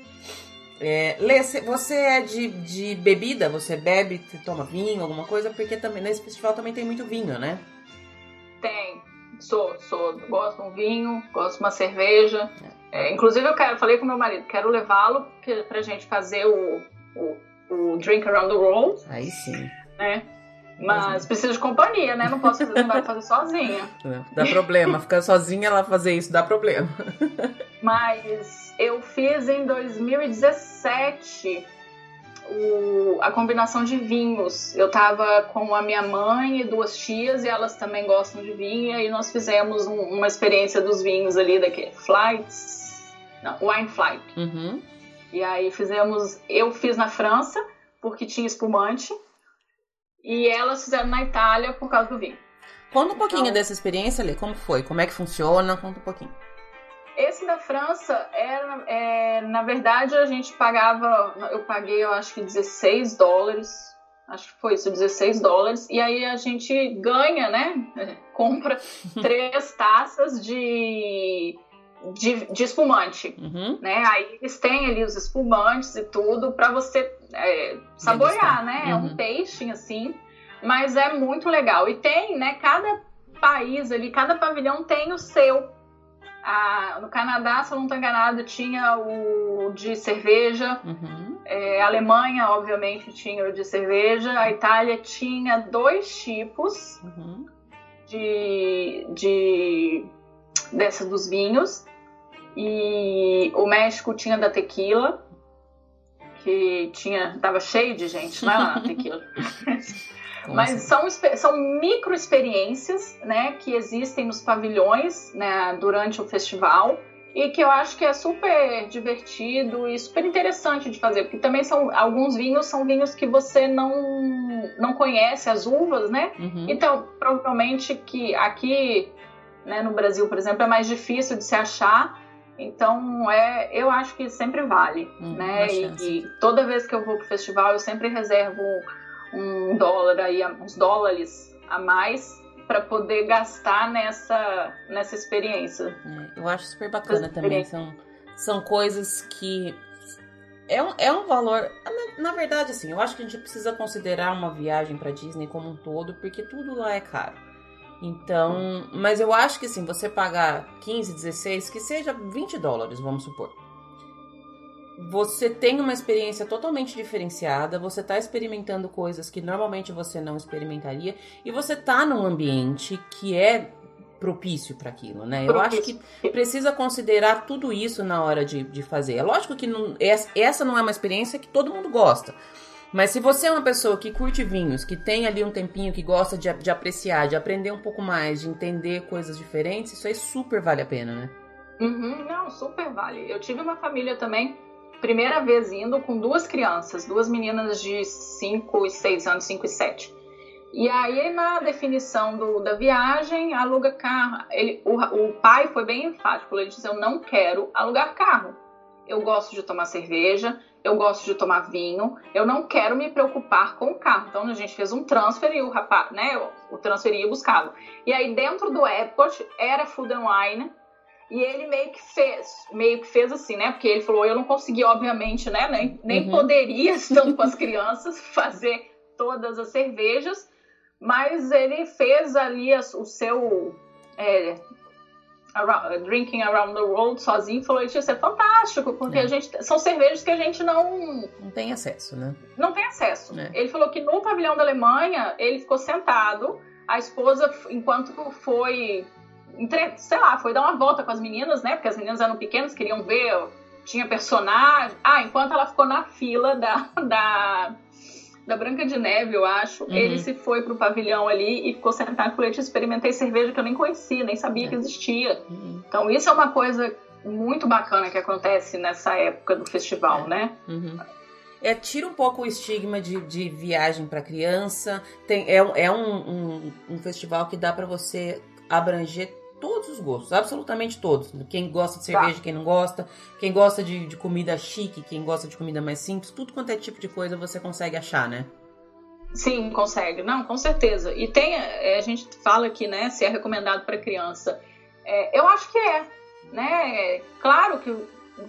É, Lê, você é de, de bebida? Você bebe, toma vinho, alguma coisa? Porque também nesse festival também tem muito vinho, né? Tem. Sou, sou. Gosto de um vinho, gosto de uma cerveja. É. É, inclusive eu quero, falei com meu marido, quero levá-lo pra gente fazer o, o, o Drink Around the World. Aí sim. Né? Mas precisa de companhia, né? Não posso fazer, não vai fazer sozinha. Dá problema. Ficar sozinha ela fazer isso dá problema. Mas eu fiz em 2017 o, a combinação de vinhos. Eu tava com a minha mãe e duas tias, e elas também gostam de vinho, e aí nós fizemos um, uma experiência dos vinhos ali, daquele Flights. Não, Wine Flight. Uhum. E aí fizemos. Eu fiz na França, porque tinha espumante e elas fizeram na Itália por causa do vinho. Conta um pouquinho então, dessa experiência, ali, como foi? Como é que funciona? Conta um pouquinho. Esse da França era, é, na verdade, a gente pagava, eu paguei, eu acho que 16 dólares, acho que foi isso, 16 dólares, e aí a gente ganha, né? Compra três taças de, de, de espumante, uhum. né? Aí eles têm ali os espumantes e tudo para você é, saborear, né? Uhum. É um uhum. tasting assim, mas é muito legal. E tem, né? Cada país ali, cada pavilhão tem o seu. Ah, no Canadá, se eu não estou enganado, tinha o de cerveja. Uhum. É, a Alemanha, obviamente, tinha o de cerveja. A Itália tinha dois tipos uhum. de, de dessa dos vinhos. E o México tinha da tequila que tinha tava cheio de gente lá na tequila. Mas assim? são, são micro experiências né, que existem nos pavilhões né, durante o festival e que eu acho que é super divertido e super interessante de fazer, porque também são alguns vinhos são vinhos que você não não conhece as uvas, né? Uhum. Então, provavelmente que aqui, né, no Brasil, por exemplo, é mais difícil de se achar então, é, eu acho que sempre vale, hum, né? E, e, toda vez que eu vou pro festival, eu sempre reservo um dólar aí, uns dólares a mais para poder gastar nessa, nessa experiência. É, eu acho super bacana também. São, são coisas que é um, é um valor. Na, na, verdade, assim, eu acho que a gente precisa considerar uma viagem para Disney como um todo, porque tudo lá é caro. Então, mas eu acho que assim, você pagar 15, 16, que seja 20 dólares, vamos supor. Você tem uma experiência totalmente diferenciada, você está experimentando coisas que normalmente você não experimentaria e você está num ambiente que é propício para aquilo, né? Eu acho que precisa considerar tudo isso na hora de, de fazer. É lógico que não, essa não é uma experiência que todo mundo gosta. Mas se você é uma pessoa que curte vinhos, que tem ali um tempinho, que gosta de, de apreciar, de aprender um pouco mais, de entender coisas diferentes, isso aí super vale a pena, né? Uhum, não, super vale. Eu tive uma família também, primeira vez indo com duas crianças, duas meninas de 5 e 6 anos, 5 e 7. E aí, na definição do, da viagem, aluga carro. Ele, o, o pai foi bem enfático, ele disse: Eu não quero alugar carro. Eu gosto de tomar cerveja, eu gosto de tomar vinho, eu não quero me preocupar com o carro. Então a gente fez um transfer e o rapaz, né, o transfer ia buscá-lo. E aí dentro do airport era food and wine e ele meio que fez, meio que fez assim, né? Porque ele falou, eu não consegui, obviamente, né, nem, nem uhum. poderia, estando com as crianças, fazer todas as cervejas, mas ele fez ali o seu é, Around, Drinking Around the World sozinho, falou isso é fantástico, porque é. a gente são cervejas que a gente não não tem acesso, né? Não tem acesso. É. Ele falou que no pavilhão da Alemanha ele ficou sentado, a esposa enquanto foi entre, sei lá, foi dar uma volta com as meninas, né? Porque as meninas eram pequenas, queriam ver, tinha personagem. Ah, enquanto ela ficou na fila da, da da Branca de Neve, eu acho. Uhum. Ele se foi pro pavilhão ali e ficou sentado com leite. Experimentei cerveja que eu nem conhecia, nem sabia é. que existia. Uhum. Então, isso é uma coisa muito bacana que acontece nessa época do festival, é. né? Uhum. É, tira um pouco o estigma de, de viagem para criança. Tem, é é um, um, um festival que dá para você abranger todos os gostos, absolutamente todos. Quem gosta de tá. cerveja, tá. quem não gosta, quem gosta de, de, comida chique, quem gosta de comida mais simples, tudo quanto é tipo de coisa você consegue achar, né? Sim, consegue. Não, com certeza. E tem, é, a gente fala aqui, né, se é recomendado para criança. É, eu acho que é, né? Claro que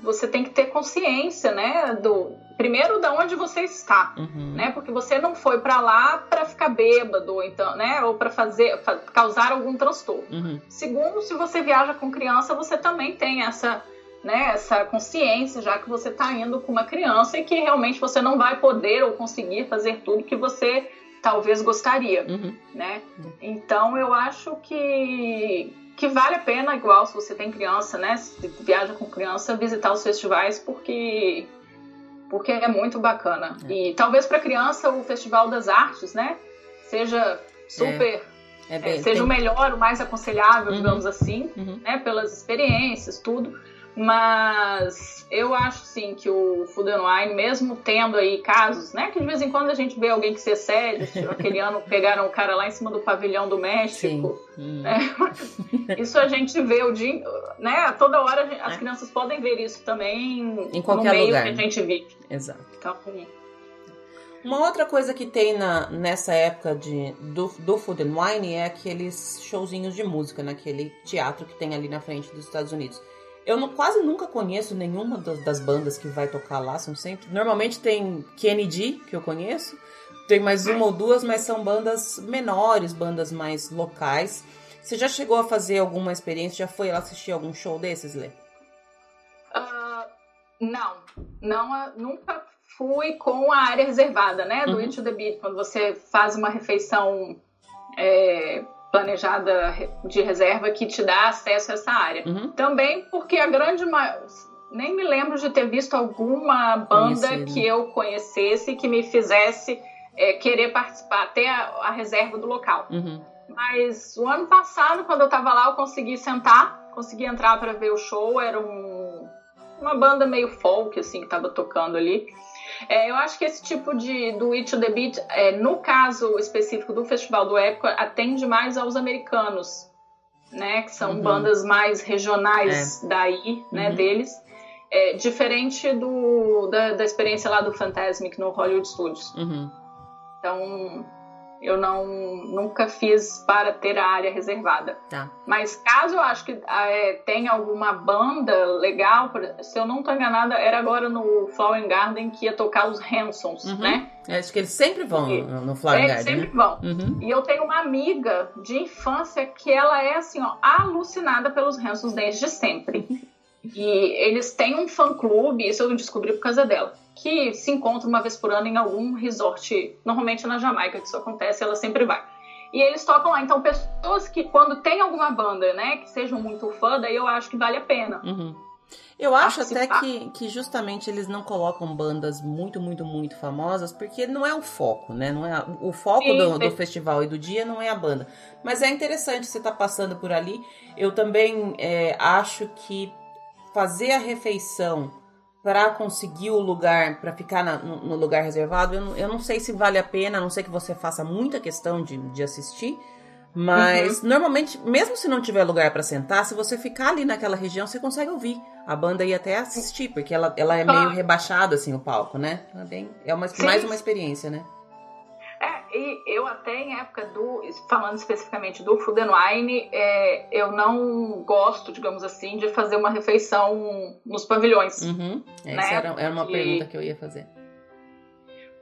você tem que ter consciência, né, do primeiro da onde você está, uhum. né? Porque você não foi para lá para ficar bêbado, então, né, ou para fazer causar algum transtorno. Uhum. Segundo, se você viaja com criança, você também tem essa né, essa consciência, já que você está indo com uma criança e que realmente você não vai poder ou conseguir fazer tudo que você talvez gostaria, uhum. né? Então eu acho que que vale a pena, igual se você tem criança, né? Se viaja com criança, visitar os festivais porque porque é muito bacana. É. E talvez para criança o Festival das Artes, né? Seja super é. É bem, seja tem... o melhor, o mais aconselhável, uhum. digamos assim, uhum. né? Pelas experiências, tudo. Mas eu acho sim que o Food and Wine, mesmo tendo aí casos, né? Que de vez em quando a gente vê alguém que se excede, aquele ano pegaram o cara lá em cima do pavilhão do México. Né? Isso a gente vê o dia, né? Toda hora as é. crianças podem ver isso também em qualquer no meio lugar. que a gente vive. Exato. Então, uma outra coisa que tem na, nessa época de, do, do Food and Wine é aqueles showzinhos de música, naquele teatro que tem ali na frente dos Estados Unidos. Eu não, quase nunca conheço nenhuma das, das, bandas que vai tocar lá, são sempre. Normalmente tem Kennedy, que eu conheço, tem mais uma ou duas, mas são bandas menores, bandas mais locais. Você já chegou a fazer alguma experiência? Já foi lá assistir algum show desses, Lê? Uh, não, não, nunca fui com a área reservada, né? Do uhum. It to the Beat, quando você faz uma refeição é, planejada de reserva que te dá acesso a essa área. Uhum. Também porque a grande nem me lembro de ter visto alguma banda Conhecido. que eu conhecesse que me fizesse é, querer participar até a, a reserva do local. Uhum. Mas o ano passado, quando eu estava lá, eu consegui sentar, consegui entrar para ver o show. Era um, uma banda meio folk assim que estava tocando ali. É, eu acho que esse tipo de do It to the Beat, é, no caso específico do Festival do Época, atende mais aos americanos, né? Que são uhum. bandas mais regionais é. daí, né? Uhum. Deles. É, diferente do, da, da, experiência lá do Fantasmic no Hollywood Studios. Uhum. Então, eu não nunca fiz para ter a área reservada. Tá. Mas caso eu acho que é, tenha alguma banda legal, se eu não estou enganada, era agora no Flower Garden que ia tocar os Hansons, uhum. né? Acho que eles sempre vão no, no Flower eles Garden. Eles sempre né? vão. Uhum. E eu tenho uma amiga de infância que ela é assim, ó, alucinada pelos Hansons desde sempre. E eles têm um fã-clube, isso eu descobri por causa dela, que se encontra uma vez por ano em algum resort, normalmente na Jamaica que isso acontece, ela sempre vai. E eles tocam lá. Então, pessoas que, quando tem alguma banda, né, que sejam muito fã, daí eu acho que vale a pena. Uhum. Eu acho até que, que justamente eles não colocam bandas muito, muito, muito famosas, porque não é o foco, né? Não é o foco Sim, do, do, festival e do dia não é a banda. Mas é interessante você estar tá passando por ali. Eu também é, acho que fazer a refeição para conseguir o lugar, para ficar na, no, no, lugar reservado, eu não, eu não sei se vale a pena, a não sei que você faça muita questão de, de assistir. Mas uhum. normalmente, mesmo se não tiver lugar para sentar, se você ficar ali naquela região, você consegue ouvir a banda e até assistir, porque ela, ela é meio rebaixada assim o palco, né? É, bem, é uma, mais uma experiência, né? E eu até em época do, falando especificamente do Food and Wine, é, eu não gosto, digamos assim, de fazer uma refeição nos pavilhões. Uhum. Né? Essa era, era uma pergunta que eu ia fazer.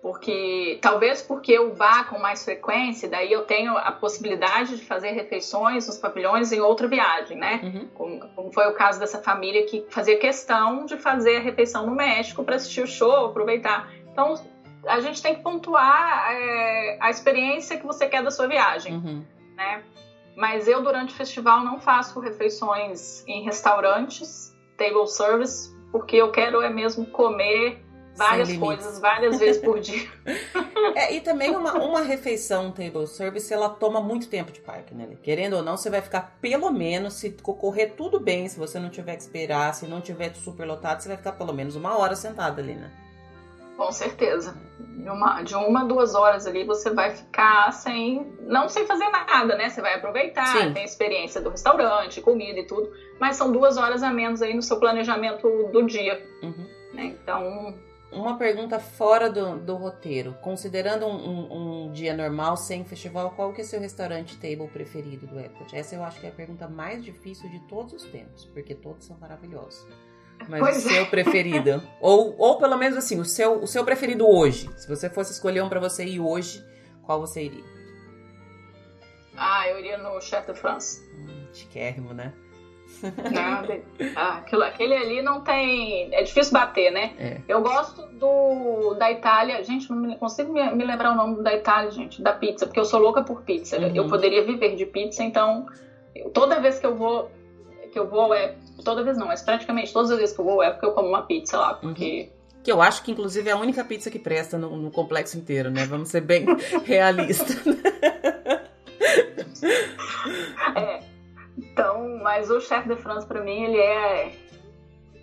Porque talvez porque eu vá com mais frequência, daí eu tenho a possibilidade de fazer refeições nos pavilhões em outra viagem, né? Uhum. Como, como, foi o caso dessa família que fazia questão de fazer a refeição no México para assistir o show, aproveitar. Então, a gente tem que pontuar é, a experiência que você quer da sua viagem, uhum. né? Mas eu, durante o festival, não faço refeições em restaurantes, table service, porque eu quero é mesmo comer várias coisas, várias vezes por dia. É, e também uma, uma refeição table service, ela toma muito tempo de parque, né? Querendo ou não, você vai ficar pelo menos, se correr tudo bem, se você não tiver que esperar, se não tiver super lotado, você vai ficar pelo menos uma hora sentada ali, né? Com certeza. De uma, de uma duas horas ali você vai ficar sem. Não sem fazer nada, né? Você vai aproveitar, Sim. tem a experiência do restaurante, comida e tudo. Mas são duas horas a menos aí no seu planejamento do dia. Uhum. Né? Então. Uma pergunta fora do, do roteiro. Considerando um, um, um, dia normal sem festival, qual que é seu restaurante table preferido do Epcot? Essa eu acho que é a pergunta mais difícil de todos os tempos, porque todos são maravilhosos. Mas pois o seu é. preferido. ou, ou pelo menos assim, o seu, o seu preferido hoje. Se você fosse escolher um para você ir hoje, qual você iria? Ah, eu iria no Chef de France. Hum, chiquérrimo, né? Nada. Ah, aquilo, aquele ali não tem. É difícil bater, né? É. Eu gosto do da Itália. Gente, não consigo me, me, lembrar o nome da Itália, gente, da pizza, porque eu sou louca por pizza. Uhum. Eu poderia viver de pizza, então toda vez que eu vou que eu vou é toda vez não, mas praticamente todas as vezes que eu vou é porque eu como uma pizza lá, porque. Uhum. Que eu acho que, inclusive, é a única pizza que presta no, no complexo inteiro, né? Vamos ser bem realistas. é. Então, mas o chefe de France, para mim, ele é.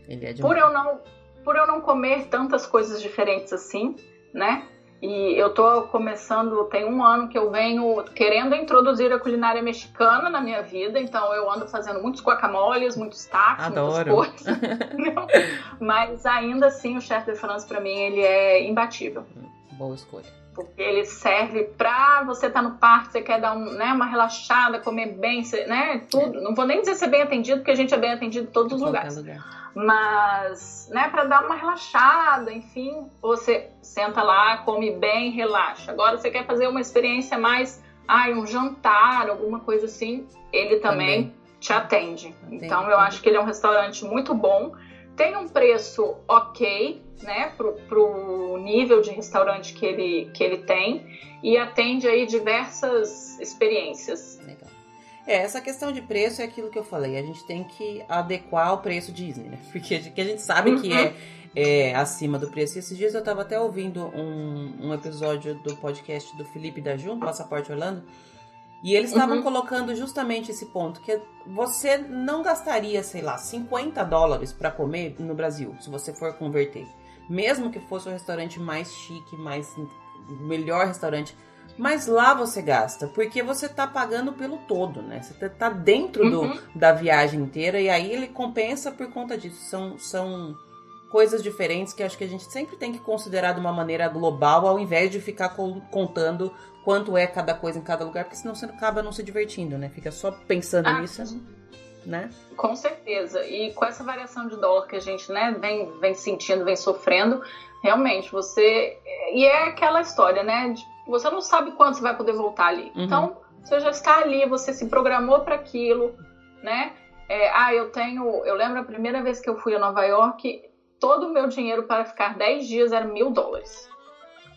Ele é de por eu não Por eu não comer tantas coisas diferentes assim, né? E eu tô começando, tem um ano que eu venho querendo introduzir a culinária mexicana na minha vida, então eu ando fazendo muitos guacamoles, muitos tacos, Adoro. muitas coisas. Mas ainda assim o chefe de France para mim ele é imbatível. Boa escolha. Porque ele serve pra você estar tá no parque, você quer dar um, né, uma relaxada, comer bem, né? Tudo. É. Não vou nem dizer ser bem atendido, porque a gente é bem atendido em todos em os lugares. Lugar. Mas, né, para dar uma relaxada, enfim, você senta lá, come bem, relaxa. Agora você quer fazer uma experiência mais, ai, um jantar, alguma coisa assim, ele também, também. te atende. Então eu acho que ele é um restaurante muito bom. Tem um preço ok, né, pro, pro nível de restaurante que ele, que ele tem e atende aí diversas experiências. Legal. É, essa questão de preço é aquilo que eu falei. A gente tem que adequar o preço Disney, né? Porque a gente, a gente sabe uhum. que é, é, acima do preço. E esses dias eu estava até ouvindo um, um episódio do podcast do Felipe da Jun, Passaporte Orlando, e eles estavam uhum. colocando justamente esse ponto, que você não gastaria, sei lá, 50 dólares para comer no Brasil, se você for converter. Mesmo que fosse o um restaurante mais chique, mais melhor restaurante, mas lá você gasta, porque você tá pagando pelo todo, né? Você tá, tá dentro uhum. do, da viagem inteira e aí ele compensa por conta disso. São, são coisas diferentes que acho que a gente sempre tem que considerar de uma maneira global, ao invés de ficar contando quanto é cada coisa em cada lugar, porque senão você acaba não se divertindo, né? Fica só pensando ah, nisso, né? Com certeza. E com essa variação de dólar que a gente né, vem, vem sentindo, vem sofrendo, realmente você. E é aquela história, né? De você não sabe quando você vai poder voltar ali. Uhum. Então, você já está ali, você se programou para aquilo, né? É, ah, eu tenho. Eu lembro a primeira vez que eu fui a Nova York, todo o meu dinheiro para ficar 10 dias era mil dólares.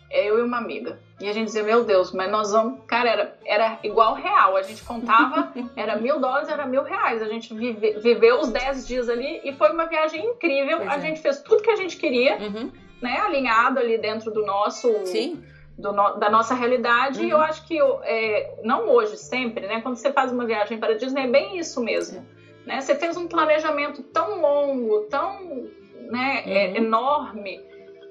É eu e uma amiga. E a gente dizia, meu Deus, mas nós vamos. Cara, era, era igual real. A gente contava, era mil dólares, era mil reais. A gente vive, viveu os 10 dias ali e foi uma viagem incrível. Pois a é. gente fez tudo que a gente queria, uhum. né? Alinhado ali dentro do nosso. Sim do, da nossa realidade. Uhum. E eu acho que, é, não hoje, sempre, né? Quando você faz uma viagem para Disney, é bem isso mesmo. Né? Você fez um planejamento tão longo, tão né, é, uhum. é, enorme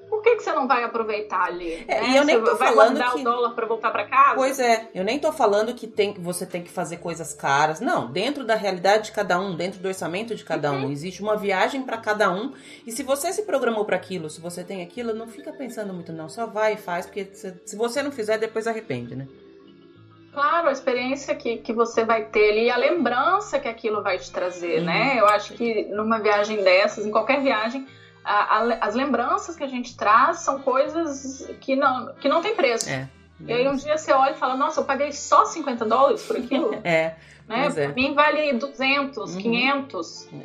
por que, que você não vai aproveitar ali? É, né? E eu nem você tô vai falando que... o dólar para voltar para casa? Pois é, eu nem tô falando que tem, você tem que fazer coisas caras. Não, dentro da realidade de cada um, dentro do orçamento de cada uhum. um, existe uma viagem para cada um. E se você se programou para aquilo, se você tem aquilo, não fica pensando muito não, só vai e faz, porque se, você não fizer, depois arrepende, né? Claro, a experiência que, que você vai ter ali, a lembrança que aquilo vai te trazer, uhum. né? Eu acho que numa viagem dessas, em qualquer viagem, a, a, as lembranças que a gente traz são coisas que não, que não tem preço. É. E aí um dia você olha e fala, nossa, eu paguei só 50 dólares por aquilo. é. Né? É. Pra mim vale 200, uhum. 500, é.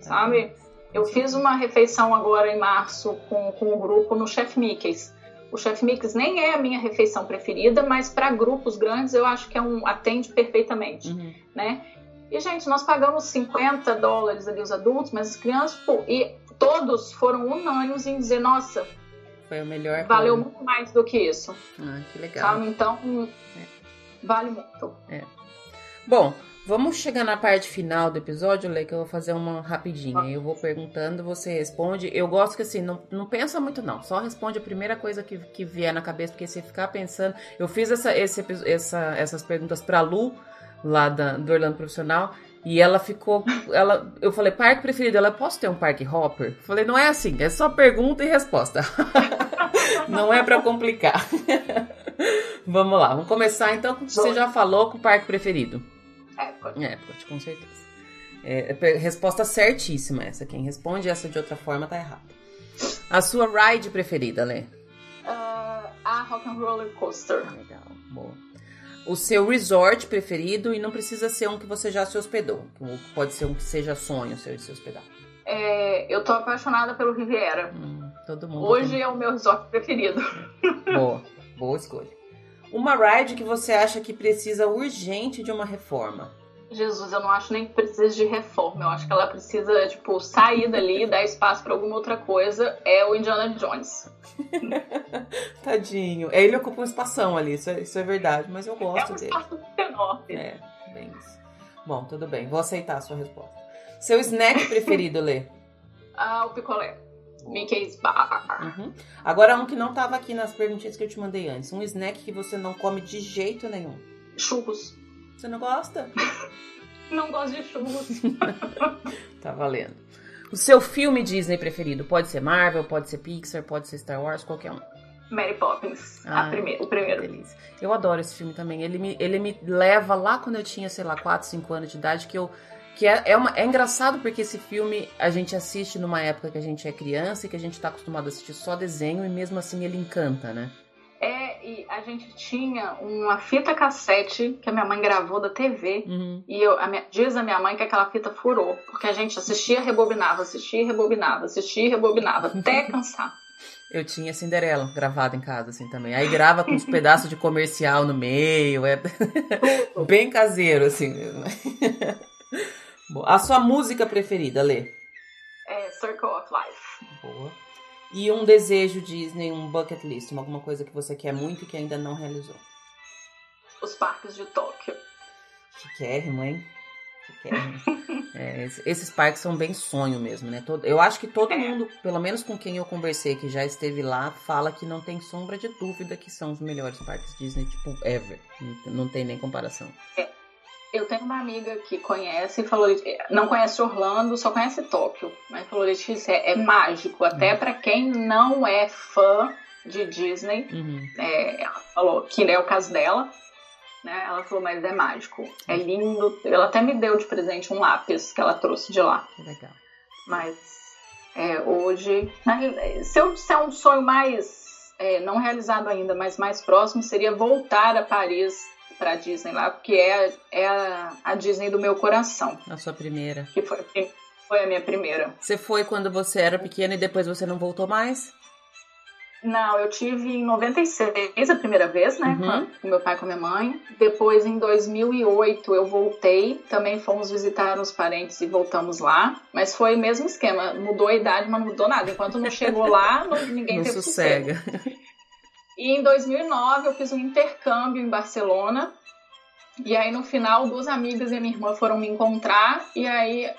sabe? Eu fiz uma refeição agora em março com, com o grupo no Chef Mickey's. O Chef Mickey's nem é a minha refeição preferida, mas para grupos grandes eu acho que é um atende perfeitamente, uhum. né? E, gente, nós pagamos 50 dólares ali os adultos, mas as crianças, pô, e todos foram unânimes em dizer: nossa, Foi o melhor. Valeu coisa. muito mais do que isso. Ah, que legal. Sabe? Então, é. vale muito. É. Bom, Vamos chegar na parte final do episódio, Lê, que eu vou fazer uma rapidinha. Eu vou perguntando, você responde. Eu gosto que assim, não, não pensa muito não. Só responde a primeira coisa que, que vier na cabeça, porque se ficar pensando... Eu fiz essa, esse, essa, essas perguntas pra Lu, lá da, do Orlando Profissional, e ela ficou. Ela, eu falei, parque preferido? Ela, posso ter um parque hopper? Eu falei, não é assim, é só pergunta e resposta. não é para complicar. vamos lá, vamos começar então. Você já falou com o parque preferido? Epcot. Epcot, com certeza. É, é, resposta certíssima essa. Quem responde essa de outra forma tá errado. A sua ride preferida, Lê? Uh, a Rock and Roller Coaster. Legal, boa. O seu resort preferido e não precisa ser um que você já se hospedou. Pode ser um que seja sonho seu de se hospedar. É, eu tô apaixonada pelo Riviera. Hum, todo mundo. Hoje é o meu resort preferido. Boa, boa escolha. Uma ride que você acha que precisa urgente de uma reforma? Jesus, eu não acho nem que precisa de reforma. Eu acho que ela precisa, tipo, sair dali e dar espaço para alguma outra coisa. É o Indiana Jones. Tadinho. É, ele ocupa um espação ali, isso é, isso é verdade, mas eu gosto é um dele. espaço enorme. É, bem isso. Bom, tudo bem, vou aceitar a sua resposta. Seu snack preferido, Lê? Ah, o picolé. Mickey's Bar. Uhum. Agora um que não tava aqui nas perguntinhas que eu te mandei antes. Um snack que você não come de jeito nenhum. Churros. Você não gosta? não gosto de churros. tá valendo. O seu filme Disney preferido pode ser Marvel, pode ser Pixar, pode ser Star Wars, qualquer um. Mary Poppins, ah, prime o primeiro. Delícia. Eu adoro esse filme também. Ele me, ele me leva lá quando eu tinha, sei lá, 4, 5 anos de idade, que eu que é, é, uma, é engraçado porque esse filme a gente assiste numa época que a gente é criança e que a gente tá acostumado a assistir só desenho e mesmo assim ele encanta, né? E a gente tinha uma fita cassete que a minha mãe gravou da TV. Uhum. E eu, a minha, diz a minha mãe que aquela fita furou. Porque a gente assistia, rebobinava, assistia, rebobinava, assistia, rebobinava, até cansar. Eu tinha Cinderela gravada em casa, assim, também. Aí grava com uns pedaços de comercial no meio. É bem caseiro, assim mesmo. A sua música preferida, Lê? É Circle of Life. Boa. E um desejo Disney, um bucket list, alguma coisa que você quer muito e que ainda não realizou? Os parques de Tóquio. Chiquérrimo, hein? Chiquérrimo. é, esses parques são bem sonho mesmo, né? eu acho que todo é. mundo, pelo menos com quem eu conversei que já esteve lá, fala que não tem sombra de dúvida que são os melhores parques Disney, tipo, ever. Não tem nem comparação. É. Eu tenho uma amiga que conhece e falou, não conhece Orlando, só conhece Tóquio, mas falou, Letícia, é, é mágico, até uhum. para quem não é fã de Disney, uhum. é, ela falou que é o caso dela, né? Ela falou, mas é mágico, é lindo. Ela até me deu de presente um lápis que ela trouxe de lá. Que legal. Mas é, hoje, se, eu, se é um sonho mais é, não realizado ainda, mas mais próximo, seria voltar a Paris para Disney lá, porque é, é a, a, Disney do meu coração. A sua primeira. Que foi, foi a minha primeira. Você foi quando você era pequena e depois você não voltou mais? Não, eu tive em 96 a primeira vez, né? Uhum. Com meu pai e com minha mãe. Depois, em 2008, eu voltei. Também fomos visitar os parentes e voltamos lá. Mas foi o mesmo esquema. Mudou a idade, mas não mudou nada. Enquanto não chegou lá, ninguém não teve sossega. sossego. E em 2009 eu fiz um intercâmbio em Barcelona. E aí no final duas amigas e minha irmã foram me encontrar e aí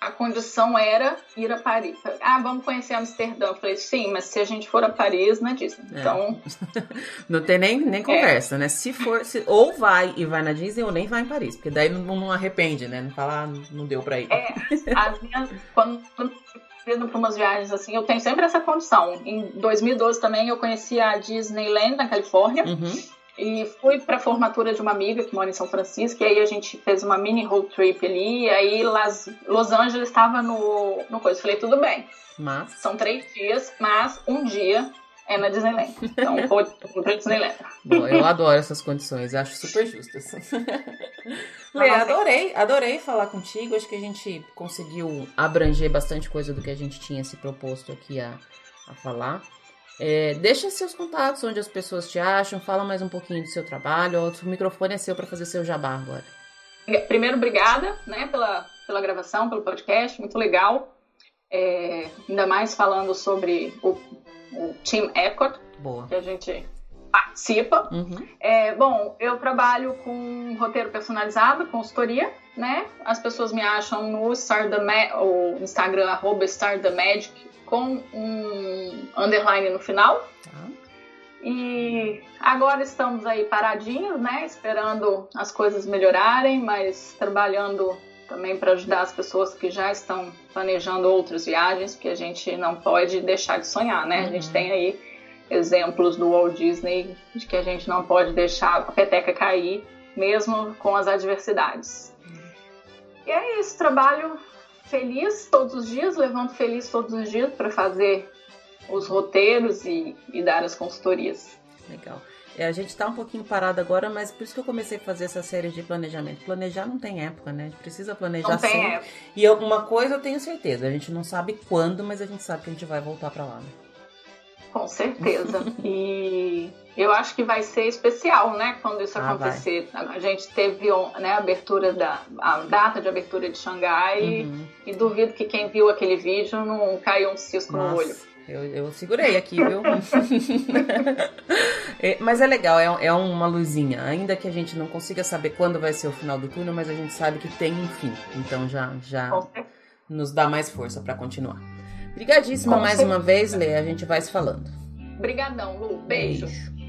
a condição era ir a Paris. Ah, vamos conhecer Amsterdã. Eu falei, sim, mas se a gente for a Paris, na Disney. É. Então. não tem nem, nem conversa, é. né? Se for, se, ou vai e vai na Disney, ou nem vai em Paris. Porque daí não, não arrepende, né? Não fala, ah, não deu pra ir. É, as minhas. Quando indo para umas viagens assim, eu tenho sempre essa condição. Em 2012 também eu conheci a Disneyland na Califórnia. Uhum. E fui para a formatura de uma amiga que mora em São Francisco, e aí a gente fez uma mini road trip ali, e aí Las, Los Angeles estava no, no coisa. Falei, tudo bem. Mas? São três dias, mas um dia é na Disneyland. Então, vou pra Disneyland. Bom, eu adoro essas condições, acho super justas. Lê, adorei, adorei falar contigo. Acho que a gente conseguiu abranger bastante coisa do que a gente tinha se proposto aqui a, a falar. É, deixa seus contatos, onde as pessoas te acham, fala mais um pouquinho do seu trabalho. O microfone é seu para fazer seu jabá agora. Primeiro, obrigada né, pela, pela gravação, pelo podcast, muito legal. É, ainda mais falando sobre o o Team Ecot, Boa. que a gente participa. Uhum. É, bom, eu trabalho com roteiro personalizado, consultoria, né? As pessoas me acham no Star the Ma o Instagram, arroba Star the Magic, com um underline no final. Tá. E agora estamos aí paradinhos, né? Esperando as coisas melhorarem, mas trabalhando também para ajudar as pessoas que já estão planejando outras viagens, porque a gente não pode deixar de sonhar, né? A gente Uhum. tem aí exemplos do Walt Disney de que a gente não pode deixar a peteca cair, mesmo com as adversidades. E é isso, trabalho feliz todos os dias, levanto feliz todos os dias para fazer os roteiros e, e dar as consultorias. Legal. É, a gente tá um pouquinho parado agora, mas por isso que eu comecei a fazer essa série de planejamento. Planejar não tem época, né? A gente precisa planejar Não tem sempre. época. E eu- uma coisa eu tenho certeza, a gente não sabe quando, mas a gente sabe que a gente vai voltar pra lá, né? Com certeza. e eu acho que vai ser especial, né? Quando isso Ah, acontecer. A gente teve né, a abertura da a data de abertura de Xangai Uhum. e duvido que quem viu aquele vídeo não caiu um cisco no olho. Eu, eu segurei aqui, viu? É, mas é legal, é, é uma luzinha. Ainda que a gente não consiga saber quando vai ser o final do túnel, mas a gente sabe que tem um fim. Então já, já nos dá mais força pra continuar. Obrigadíssima mais uma vez, Lê. A gente vai se falando. Obrigadão, Lu. Beijo. Beijo.